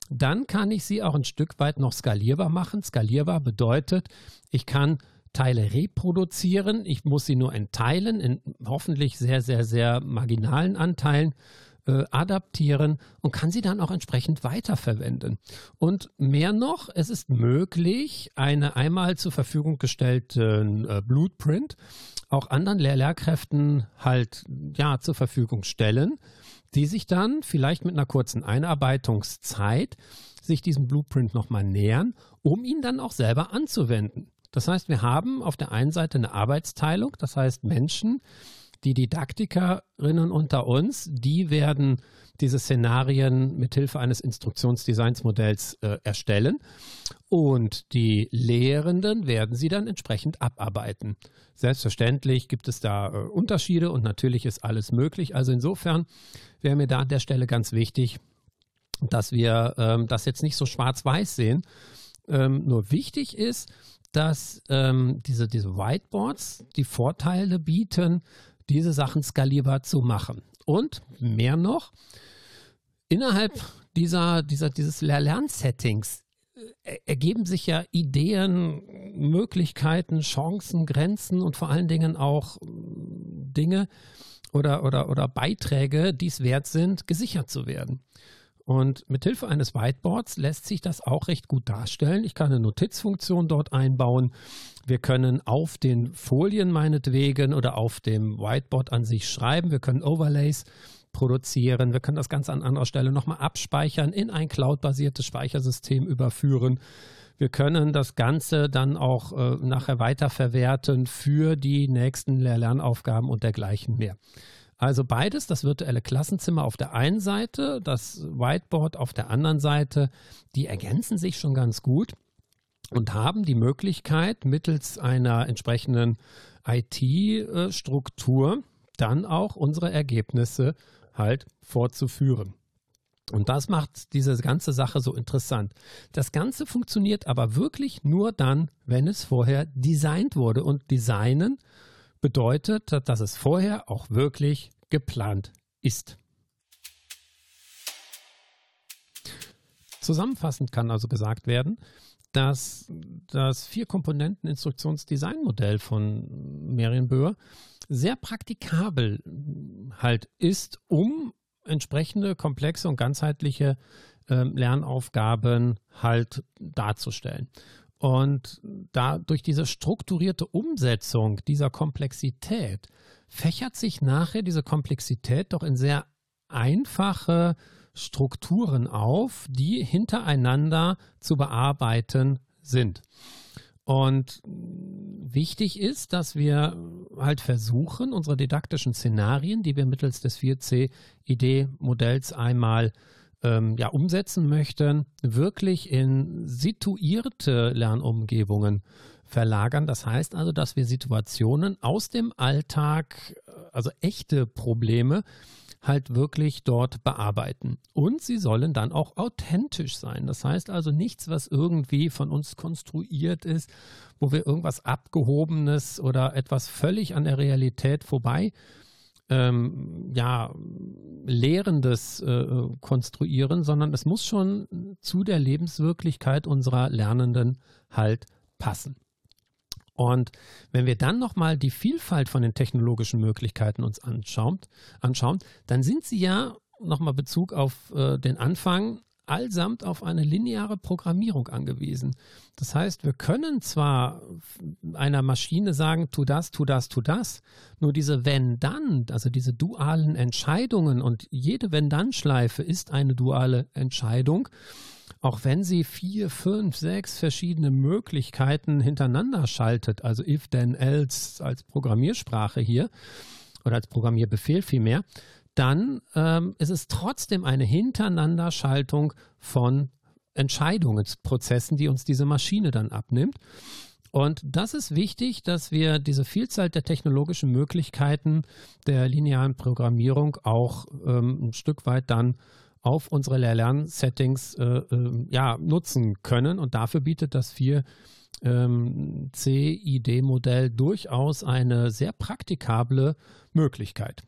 S1: dann kann ich sie auch ein Stück weit noch skalierbar machen. Skalierbar bedeutet, ich kann Teile reproduzieren, ich muss sie nur entteilen in hoffentlich sehr, sehr, sehr marginalen Anteilen äh, adaptieren und kann sie dann auch entsprechend weiterverwenden. Und mehr noch, es ist möglich, eine einmal zur Verfügung gestellten äh, Blueprint auch anderen Lehr Lehrkräften halt ja zur Verfügung stellen, die sich dann vielleicht mit einer kurzen Einarbeitungszeit sich diesem Blueprint nochmal nähern, um ihn dann auch selber anzuwenden. Das heißt, wir haben auf der einen Seite eine Arbeitsteilung, das heißt Menschen, die Didaktikerinnen unter uns, die werden diese Szenarien mithilfe eines Instruktionsdesignsmodells äh, erstellen und die Lehrenden werden sie dann entsprechend abarbeiten. Selbstverständlich gibt es da äh, Unterschiede und natürlich ist alles möglich. Also insofern wäre mir da an der Stelle ganz wichtig, dass wir ähm, das jetzt nicht so schwarz-weiß sehen. Ähm, nur wichtig ist, dass ähm, diese, diese Whiteboards die Vorteile bieten, diese Sachen skalierbar zu machen. Und mehr noch, innerhalb dieser, dieser, dieses Lernsettings äh, ergeben sich ja Ideen, Möglichkeiten, Chancen, Grenzen und vor allen Dingen auch äh, Dinge oder, oder, oder Beiträge, die es wert sind, gesichert zu werden. Und mit Hilfe eines Whiteboards lässt sich das auch recht gut darstellen. Ich kann eine Notizfunktion dort einbauen. Wir können auf den Folien meinetwegen oder auf dem Whiteboard an sich schreiben. Wir können Overlays produzieren. Wir können das Ganze an anderer Stelle nochmal abspeichern, in ein cloud-basiertes Speichersystem überführen. Wir können das Ganze dann auch äh, nachher weiterverwerten für die nächsten Lehr-Lernaufgaben und dergleichen mehr. Also beides, das virtuelle Klassenzimmer auf der einen Seite, das Whiteboard auf der anderen Seite, die ergänzen sich schon ganz gut und haben die Möglichkeit, mittels einer entsprechenden IT-Struktur dann auch unsere Ergebnisse halt fortzuführen. Und das macht diese ganze Sache so interessant. Das Ganze funktioniert aber wirklich nur dann, wenn es vorher designt wurde. Und designen bedeutet, dass es vorher auch wirklich geplant ist. Zusammenfassend kann also gesagt werden, dass das Vier-Komponenten-Instruktionsdesign-Modell von Merienböhr sehr praktikabel halt ist, um entsprechende komplexe und ganzheitliche äh, Lernaufgaben halt darzustellen. Und da durch diese strukturierte Umsetzung dieser Komplexität fächert sich nachher diese Komplexität doch in sehr einfache Strukturen auf, die hintereinander zu bearbeiten sind. Und wichtig ist, dass wir halt versuchen, unsere didaktischen Szenarien, die wir mittels des 4C-ID-Modells einmal ähm, ja, umsetzen möchten, wirklich in situierte Lernumgebungen verlagern. Das heißt also, dass wir Situationen aus dem Alltag, also echte Probleme, halt wirklich dort bearbeiten. Und sie sollen dann auch authentisch sein. Das heißt also nichts, was irgendwie von uns konstruiert ist, wo wir irgendwas Abgehobenes oder etwas völlig an der Realität vorbei ähm, ja, Lehrendes äh, konstruieren, sondern es muss schon zu der Lebenswirklichkeit unserer Lernenden halt passen. Und wenn wir dann nochmal die Vielfalt von den technologischen Möglichkeiten uns anschauen, anschauen dann sind sie ja, nochmal Bezug auf äh, den Anfang, allsamt auf eine lineare Programmierung angewiesen. Das heißt, wir können zwar einer Maschine sagen, tu das, tu das, tu das, nur diese Wenn-Dann, also diese dualen Entscheidungen und jede Wenn-Dann-Schleife ist eine duale Entscheidung auch wenn sie vier, fünf, sechs verschiedene Möglichkeiten hintereinander schaltet, also if, then, else als Programmiersprache hier oder als Programmierbefehl vielmehr, dann ähm, ist es trotzdem eine Hintereinanderschaltung von Entscheidungsprozessen, die uns diese Maschine dann abnimmt. Und das ist wichtig, dass wir diese Vielzahl der technologischen Möglichkeiten der linearen Programmierung auch ähm, ein Stück weit dann auf unsere Lehr-Lern-Settings äh, äh, ja, nutzen können. Und dafür bietet das 4 ähm, CID-Modell durchaus eine sehr praktikable Möglichkeit.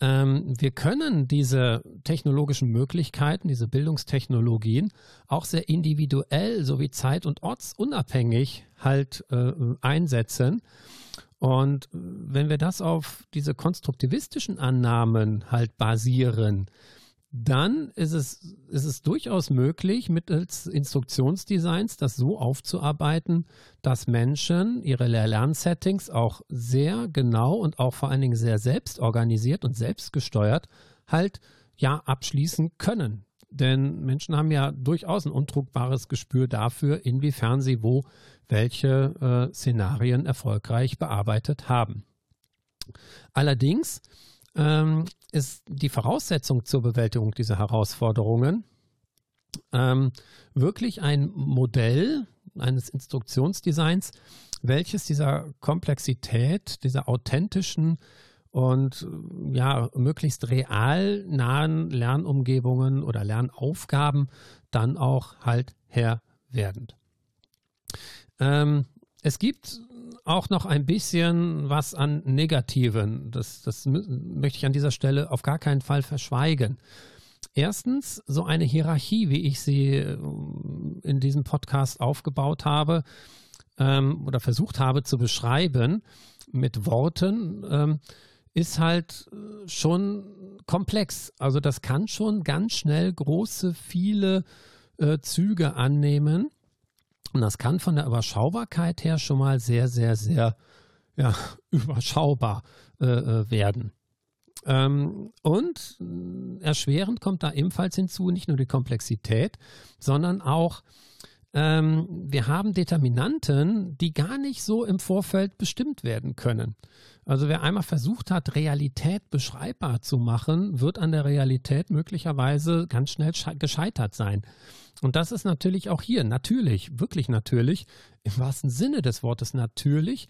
S1: Ähm, wir können diese technologischen Möglichkeiten, diese Bildungstechnologien auch sehr individuell sowie zeit- und ortsunabhängig halt äh, einsetzen. Und wenn wir das auf diese konstruktivistischen Annahmen halt basieren, dann ist es, ist es durchaus möglich, mittels Instruktionsdesigns das so aufzuarbeiten, dass Menschen ihre Lehr-Lernsettings auch sehr genau und auch vor allen Dingen sehr selbstorganisiert und selbstgesteuert halt ja abschließen können. Denn Menschen haben ja durchaus ein untrugbares Gespür dafür, inwiefern sie wo welche äh, Szenarien erfolgreich bearbeitet haben. Allerdings ähm, ist die Voraussetzung zur Bewältigung dieser Herausforderungen ähm, wirklich ein Modell eines Instruktionsdesigns, welches dieser Komplexität, dieser authentischen und ja, möglichst real nahen Lernumgebungen oder Lernaufgaben dann auch halt Herr werden. Ähm, es gibt auch noch ein bisschen was an Negativen. Das, das möchte ich an dieser Stelle auf gar keinen Fall verschweigen. Erstens, so eine Hierarchie, wie ich sie äh, in diesem Podcast aufgebaut habe ähm, oder versucht habe zu beschreiben mit Worten, ähm, ist halt äh, schon komplex. Also das kann schon ganz schnell große, viele äh, Züge annehmen. Und das kann von der Überschaubarkeit her schon mal sehr, sehr, sehr ja, überschaubar äh, äh werden. Ähm, und äh, erschwerend kommt da ebenfalls hinzu nicht nur die Komplexität, sondern auch ähm, wir haben Determinanten, die gar nicht so im Vorfeld bestimmt werden können. Also wer einmal versucht hat, Realität beschreibbar zu machen, wird an der Realität möglicherweise ganz schnell gescheitert sein. Und das ist natürlich auch hier natürlich, wirklich natürlich, im wahrsten Sinne des Wortes natürlich,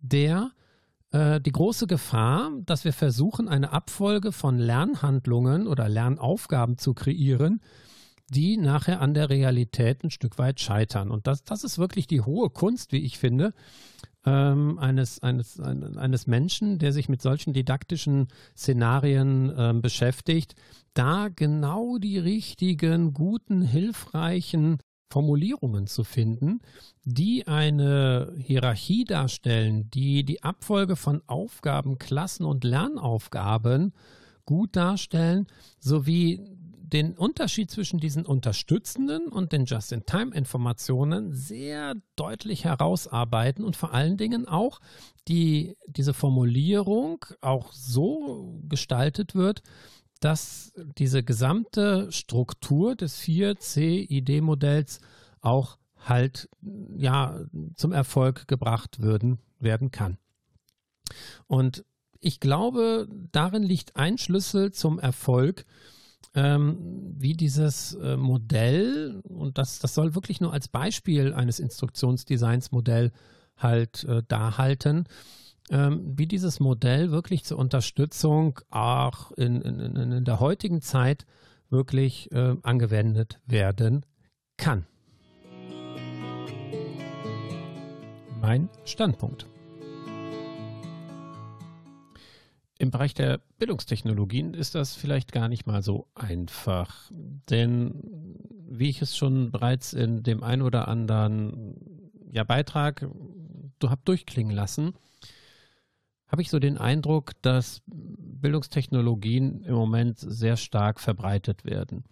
S1: der äh, die große Gefahr, dass wir versuchen, eine Abfolge von Lernhandlungen oder Lernaufgaben zu kreieren, die nachher an der Realität ein Stück weit scheitern. Und das, das ist wirklich die hohe Kunst, wie ich finde, ähm, eines, eines, eines Menschen, der sich mit solchen didaktischen Szenarien ähm, beschäftigt, da genau die richtigen, guten, hilfreichen Formulierungen zu finden, die eine Hierarchie darstellen, die die Abfolge von Aufgaben, Klassen und Lernaufgaben gut darstellen, sowie den Unterschied zwischen diesen unterstützenden und den Just-in-Time-Informationen sehr deutlich herausarbeiten und vor allen Dingen auch die, diese Formulierung auch so gestaltet wird, dass diese gesamte Struktur des 4C-ID-Modells auch halt ja zum Erfolg gebracht würden, werden kann. Und ich glaube, darin liegt ein Schlüssel zum Erfolg, ähm, wie dieses äh, Modell, und das, das soll wirklich nur als Beispiel eines Instruktionsdesigns Modell halt äh, darhalten, ähm, wie dieses Modell wirklich zur Unterstützung auch in, in, in der heutigen Zeit wirklich äh, angewendet werden kann. Mein Standpunkt. Im Bereich der Bildungstechnologien ist das vielleicht gar nicht mal so einfach. Denn wie ich es schon bereits in dem ein oder anderen ja, Beitrag du habt durchklingen lassen, habe ich so den Eindruck, dass Bildungstechnologien im Moment sehr stark verbreitet werden.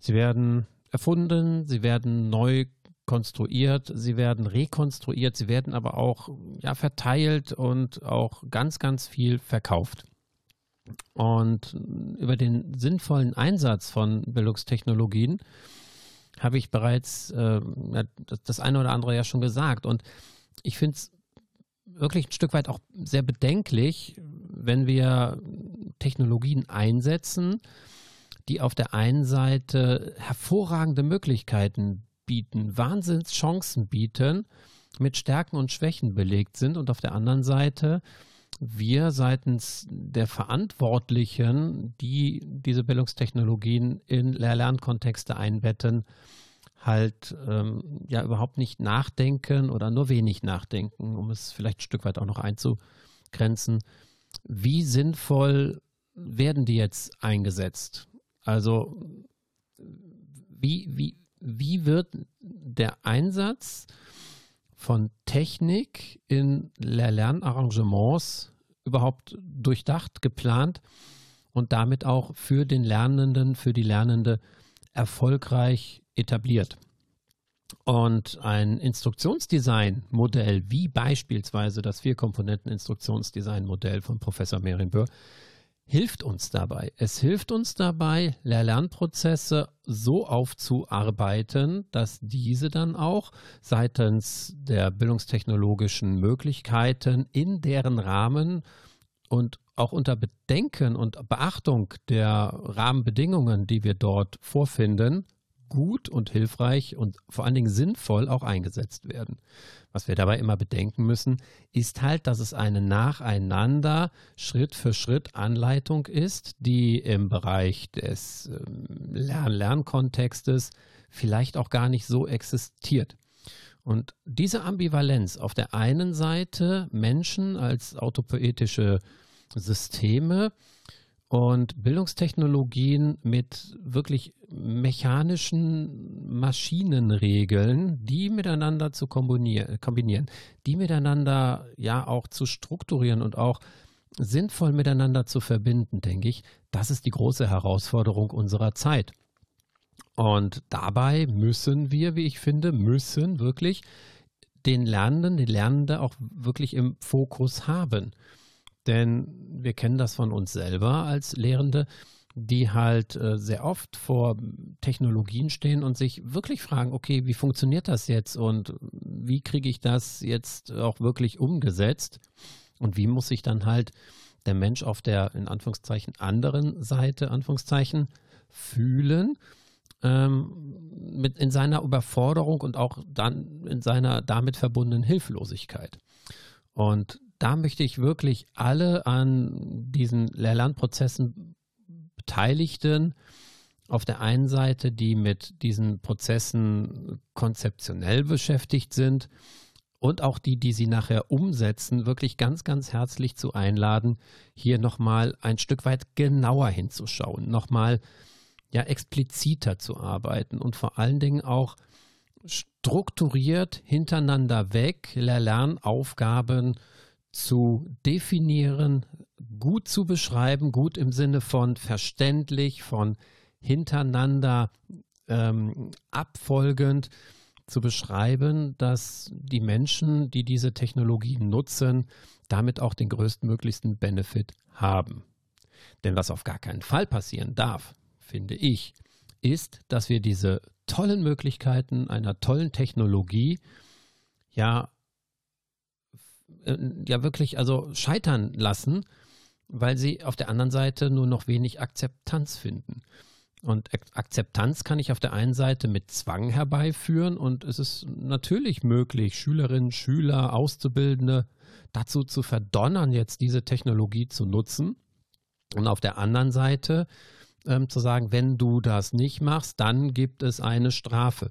S1: Sie werden erfunden, sie werden neu konstruiert, sie werden rekonstruiert, sie werden aber auch ja, verteilt und auch ganz, ganz viel verkauft. Und über den sinnvollen Einsatz von Bildungstechnologien habe ich bereits äh, das eine oder andere ja schon gesagt. Und ich finde es wirklich ein Stück weit auch sehr bedenklich, wenn wir Technologien einsetzen, die auf der einen Seite hervorragende Möglichkeiten bieten, Wahnsinnschancen bieten, mit Stärken und Schwächen belegt sind und auf der anderen Seite wir seitens der Verantwortlichen, die diese Bildungstechnologien in Lehr-Lernkontexte einbetten, halt ähm, ja überhaupt nicht nachdenken oder nur wenig nachdenken, um es vielleicht ein Stück weit auch noch einzugrenzen. Wie sinnvoll werden die jetzt eingesetzt? Also wie, wie, wie wird der Einsatz von Technik in Lernarrangements überhaupt durchdacht, geplant und damit auch für den Lernenden, für die Lernende erfolgreich etabliert. Und ein Instruktionsdesign-Modell, wie beispielsweise das Vier-Komponenten-Instruktionsdesign-Modell von Professor Merinbür, hilft uns dabei. Es hilft uns dabei, Lehr-Lernprozesse so aufzuarbeiten, dass diese dann auch seitens der bildungstechnologischen Möglichkeiten in deren Rahmen und auch unter Bedenken und Beachtung der Rahmenbedingungen, die wir dort vorfinden, gut und hilfreich und vor allen Dingen sinnvoll auch eingesetzt werden. Was wir dabei immer bedenken müssen, ist halt, dass es eine nacheinander Schritt für Schritt Anleitung ist, die im Bereich des ähm, Lern Lernkontextes vielleicht auch gar nicht so existiert. Und diese Ambivalenz auf der einen Seite Menschen als autopoetische Systeme Und Bildungstechnologien mit wirklich mechanischen Maschinenregeln, die miteinander zu kombinieren, die miteinander ja auch zu strukturieren und auch sinnvoll miteinander zu verbinden, denke ich, das ist die große Herausforderung unserer Zeit. Und dabei müssen wir, wie ich finde, müssen wirklich den Lernenden, die Lernende auch wirklich im Fokus haben. Denn wir kennen das von uns selber als Lehrende, die halt äh, sehr oft vor Technologien stehen und sich wirklich fragen, okay, wie funktioniert das jetzt und wie kriege ich das jetzt auch wirklich umgesetzt und wie muss sich dann halt der Mensch auf der in Anführungszeichen anderen Seite, Anführungszeichen, fühlen ähm, mit in seiner Überforderung und auch dann in seiner damit verbundenen Hilflosigkeit. Und da möchte ich wirklich alle an diesen Lehr-Lernprozessen Beteiligten auf der einen Seite, die mit diesen Prozessen konzeptionell beschäftigt sind und auch die, die sie nachher umsetzen, wirklich ganz, ganz herzlich zu einladen, hier nochmal ein Stück weit genauer hinzuschauen, nochmal ja expliziter zu arbeiten und vor allen Dingen auch strukturiert hintereinander weg Lernaufgaben zu definieren, gut zu beschreiben, gut im Sinne von verständlich, von hintereinander ähm, abfolgend zu beschreiben, dass die Menschen, die diese Technologien nutzen, damit auch den größtmöglichsten Benefit haben. Denn was auf gar keinen Fall passieren darf, finde ich, ist, dass wir diese tollen Möglichkeiten einer tollen Technologie ja ja wirklich also scheitern lassen, weil sie auf der anderen Seite nur noch wenig Akzeptanz finden. Und Akzeptanz kann ich auf der einen Seite mit Zwang herbeiführen und es ist natürlich möglich, Schülerinnen, Schüler, Auszubildende dazu zu verdonnern, jetzt diese Technologie zu nutzen. Und auf der anderen Seite ähm, zu sagen, wenn du das nicht machst, dann gibt es eine Strafe.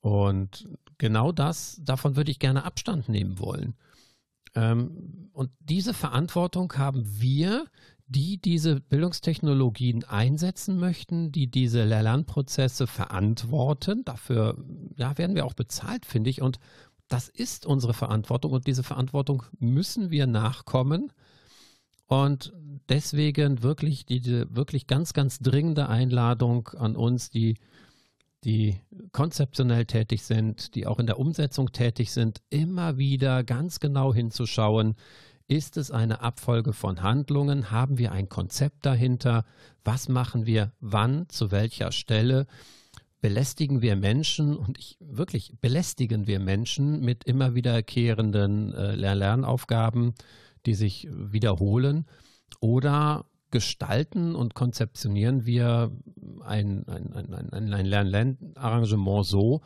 S1: Und genau das, davon würde ich gerne Abstand nehmen wollen. Ähm, und diese Verantwortung haben wir, die diese Bildungstechnologien einsetzen möchten, die diese Lernprozesse verantworten. Dafür ja, werden wir auch bezahlt, finde ich. Und das ist unsere Verantwortung und diese Verantwortung müssen wir nachkommen. Und deswegen wirklich diese wirklich ganz, ganz dringende Einladung an uns, die die konzeptionell tätig sind, die auch in der Umsetzung tätig sind, immer wieder ganz genau hinzuschauen, ist es eine Abfolge von Handlungen? Haben wir ein Konzept dahinter? Was machen wir wann, zu welcher Stelle? Belästigen wir Menschen und ich, wirklich belästigen wir Menschen mit immer wiederkehrenden äh, Lernaufgaben, die sich wiederholen? Oder gestalten und konzeptionieren wir ein, ein, ein, ein, ein Lern-Lern-Arrangement so,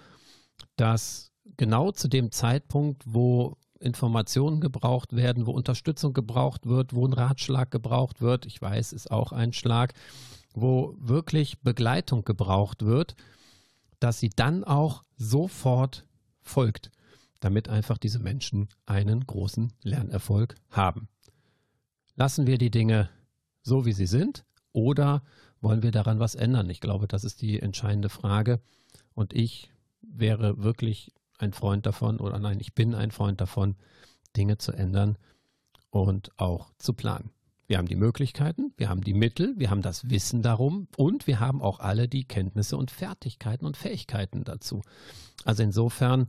S1: dass genau zu dem Zeitpunkt, wo Informationen gebraucht werden, wo Unterstützung gebraucht wird, wo ein Ratschlag gebraucht wird, ich weiß, ist auch ein Schlag, wo wirklich Begleitung gebraucht wird, dass sie dann auch sofort folgt, damit einfach diese Menschen einen großen Lernerfolg haben. Lassen wir die Dinge so, wie sie sind? Oder wollen wir daran was ändern? Ich glaube, das ist die entscheidende Frage. Und ich wäre wirklich ein Freund davon, oder nein, ich bin ein Freund davon, Dinge zu ändern und auch zu planen. Wir haben die Möglichkeiten, wir haben die Mittel, wir haben das Wissen darum und wir haben auch alle die Kenntnisse und Fertigkeiten und Fähigkeiten dazu. Also insofern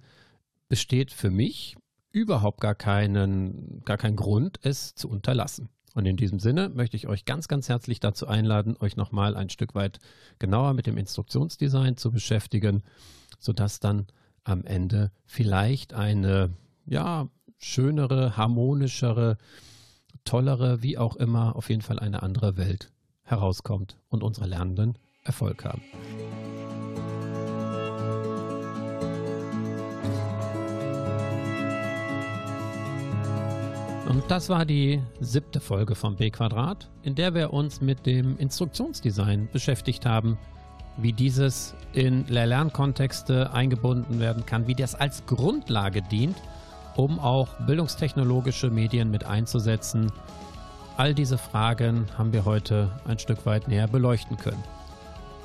S1: besteht für mich überhaupt gar keinen, gar kein Grund, es zu unterlassen. Und in diesem Sinne möchte ich euch ganz, ganz herzlich dazu einladen, euch nochmal ein Stück weit genauer mit dem Instruktionsdesign zu beschäftigen, sodass dann am Ende vielleicht eine, ja, schönere, harmonischere, tollere, wie auch immer, auf jeden Fall eine andere Welt herauskommt und unsere Lernenden Erfolg haben. Und das war die siebte Folge vom B-Quadrat, in der wir uns mit dem Instruktionsdesign beschäftigt haben, wie dieses in Lehr-Lernkontexte eingebunden werden kann, wie das als Grundlage dient, um auch bildungstechnologische Medien mit einzusetzen, all diese Fragen haben wir heute ein Stück weit näher beleuchten können.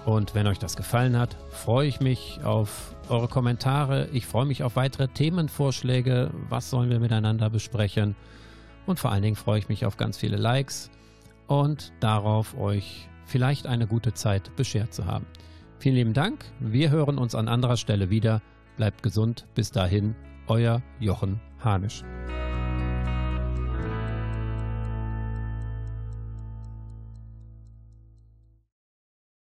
S1: Und wenn euch das gefallen hat, freue ich mich auf eure Kommentare. Ich freue mich auf weitere Themenvorschläge. Was sollen wir miteinander besprechen? Und vor allen Dingen freue ich mich auf ganz viele Likes und darauf, euch vielleicht eine gute Zeit beschert zu haben. Vielen lieben Dank. Wir hören uns an anderer Stelle wieder. Bleibt gesund. Bis dahin, euer Jochen Hanisch.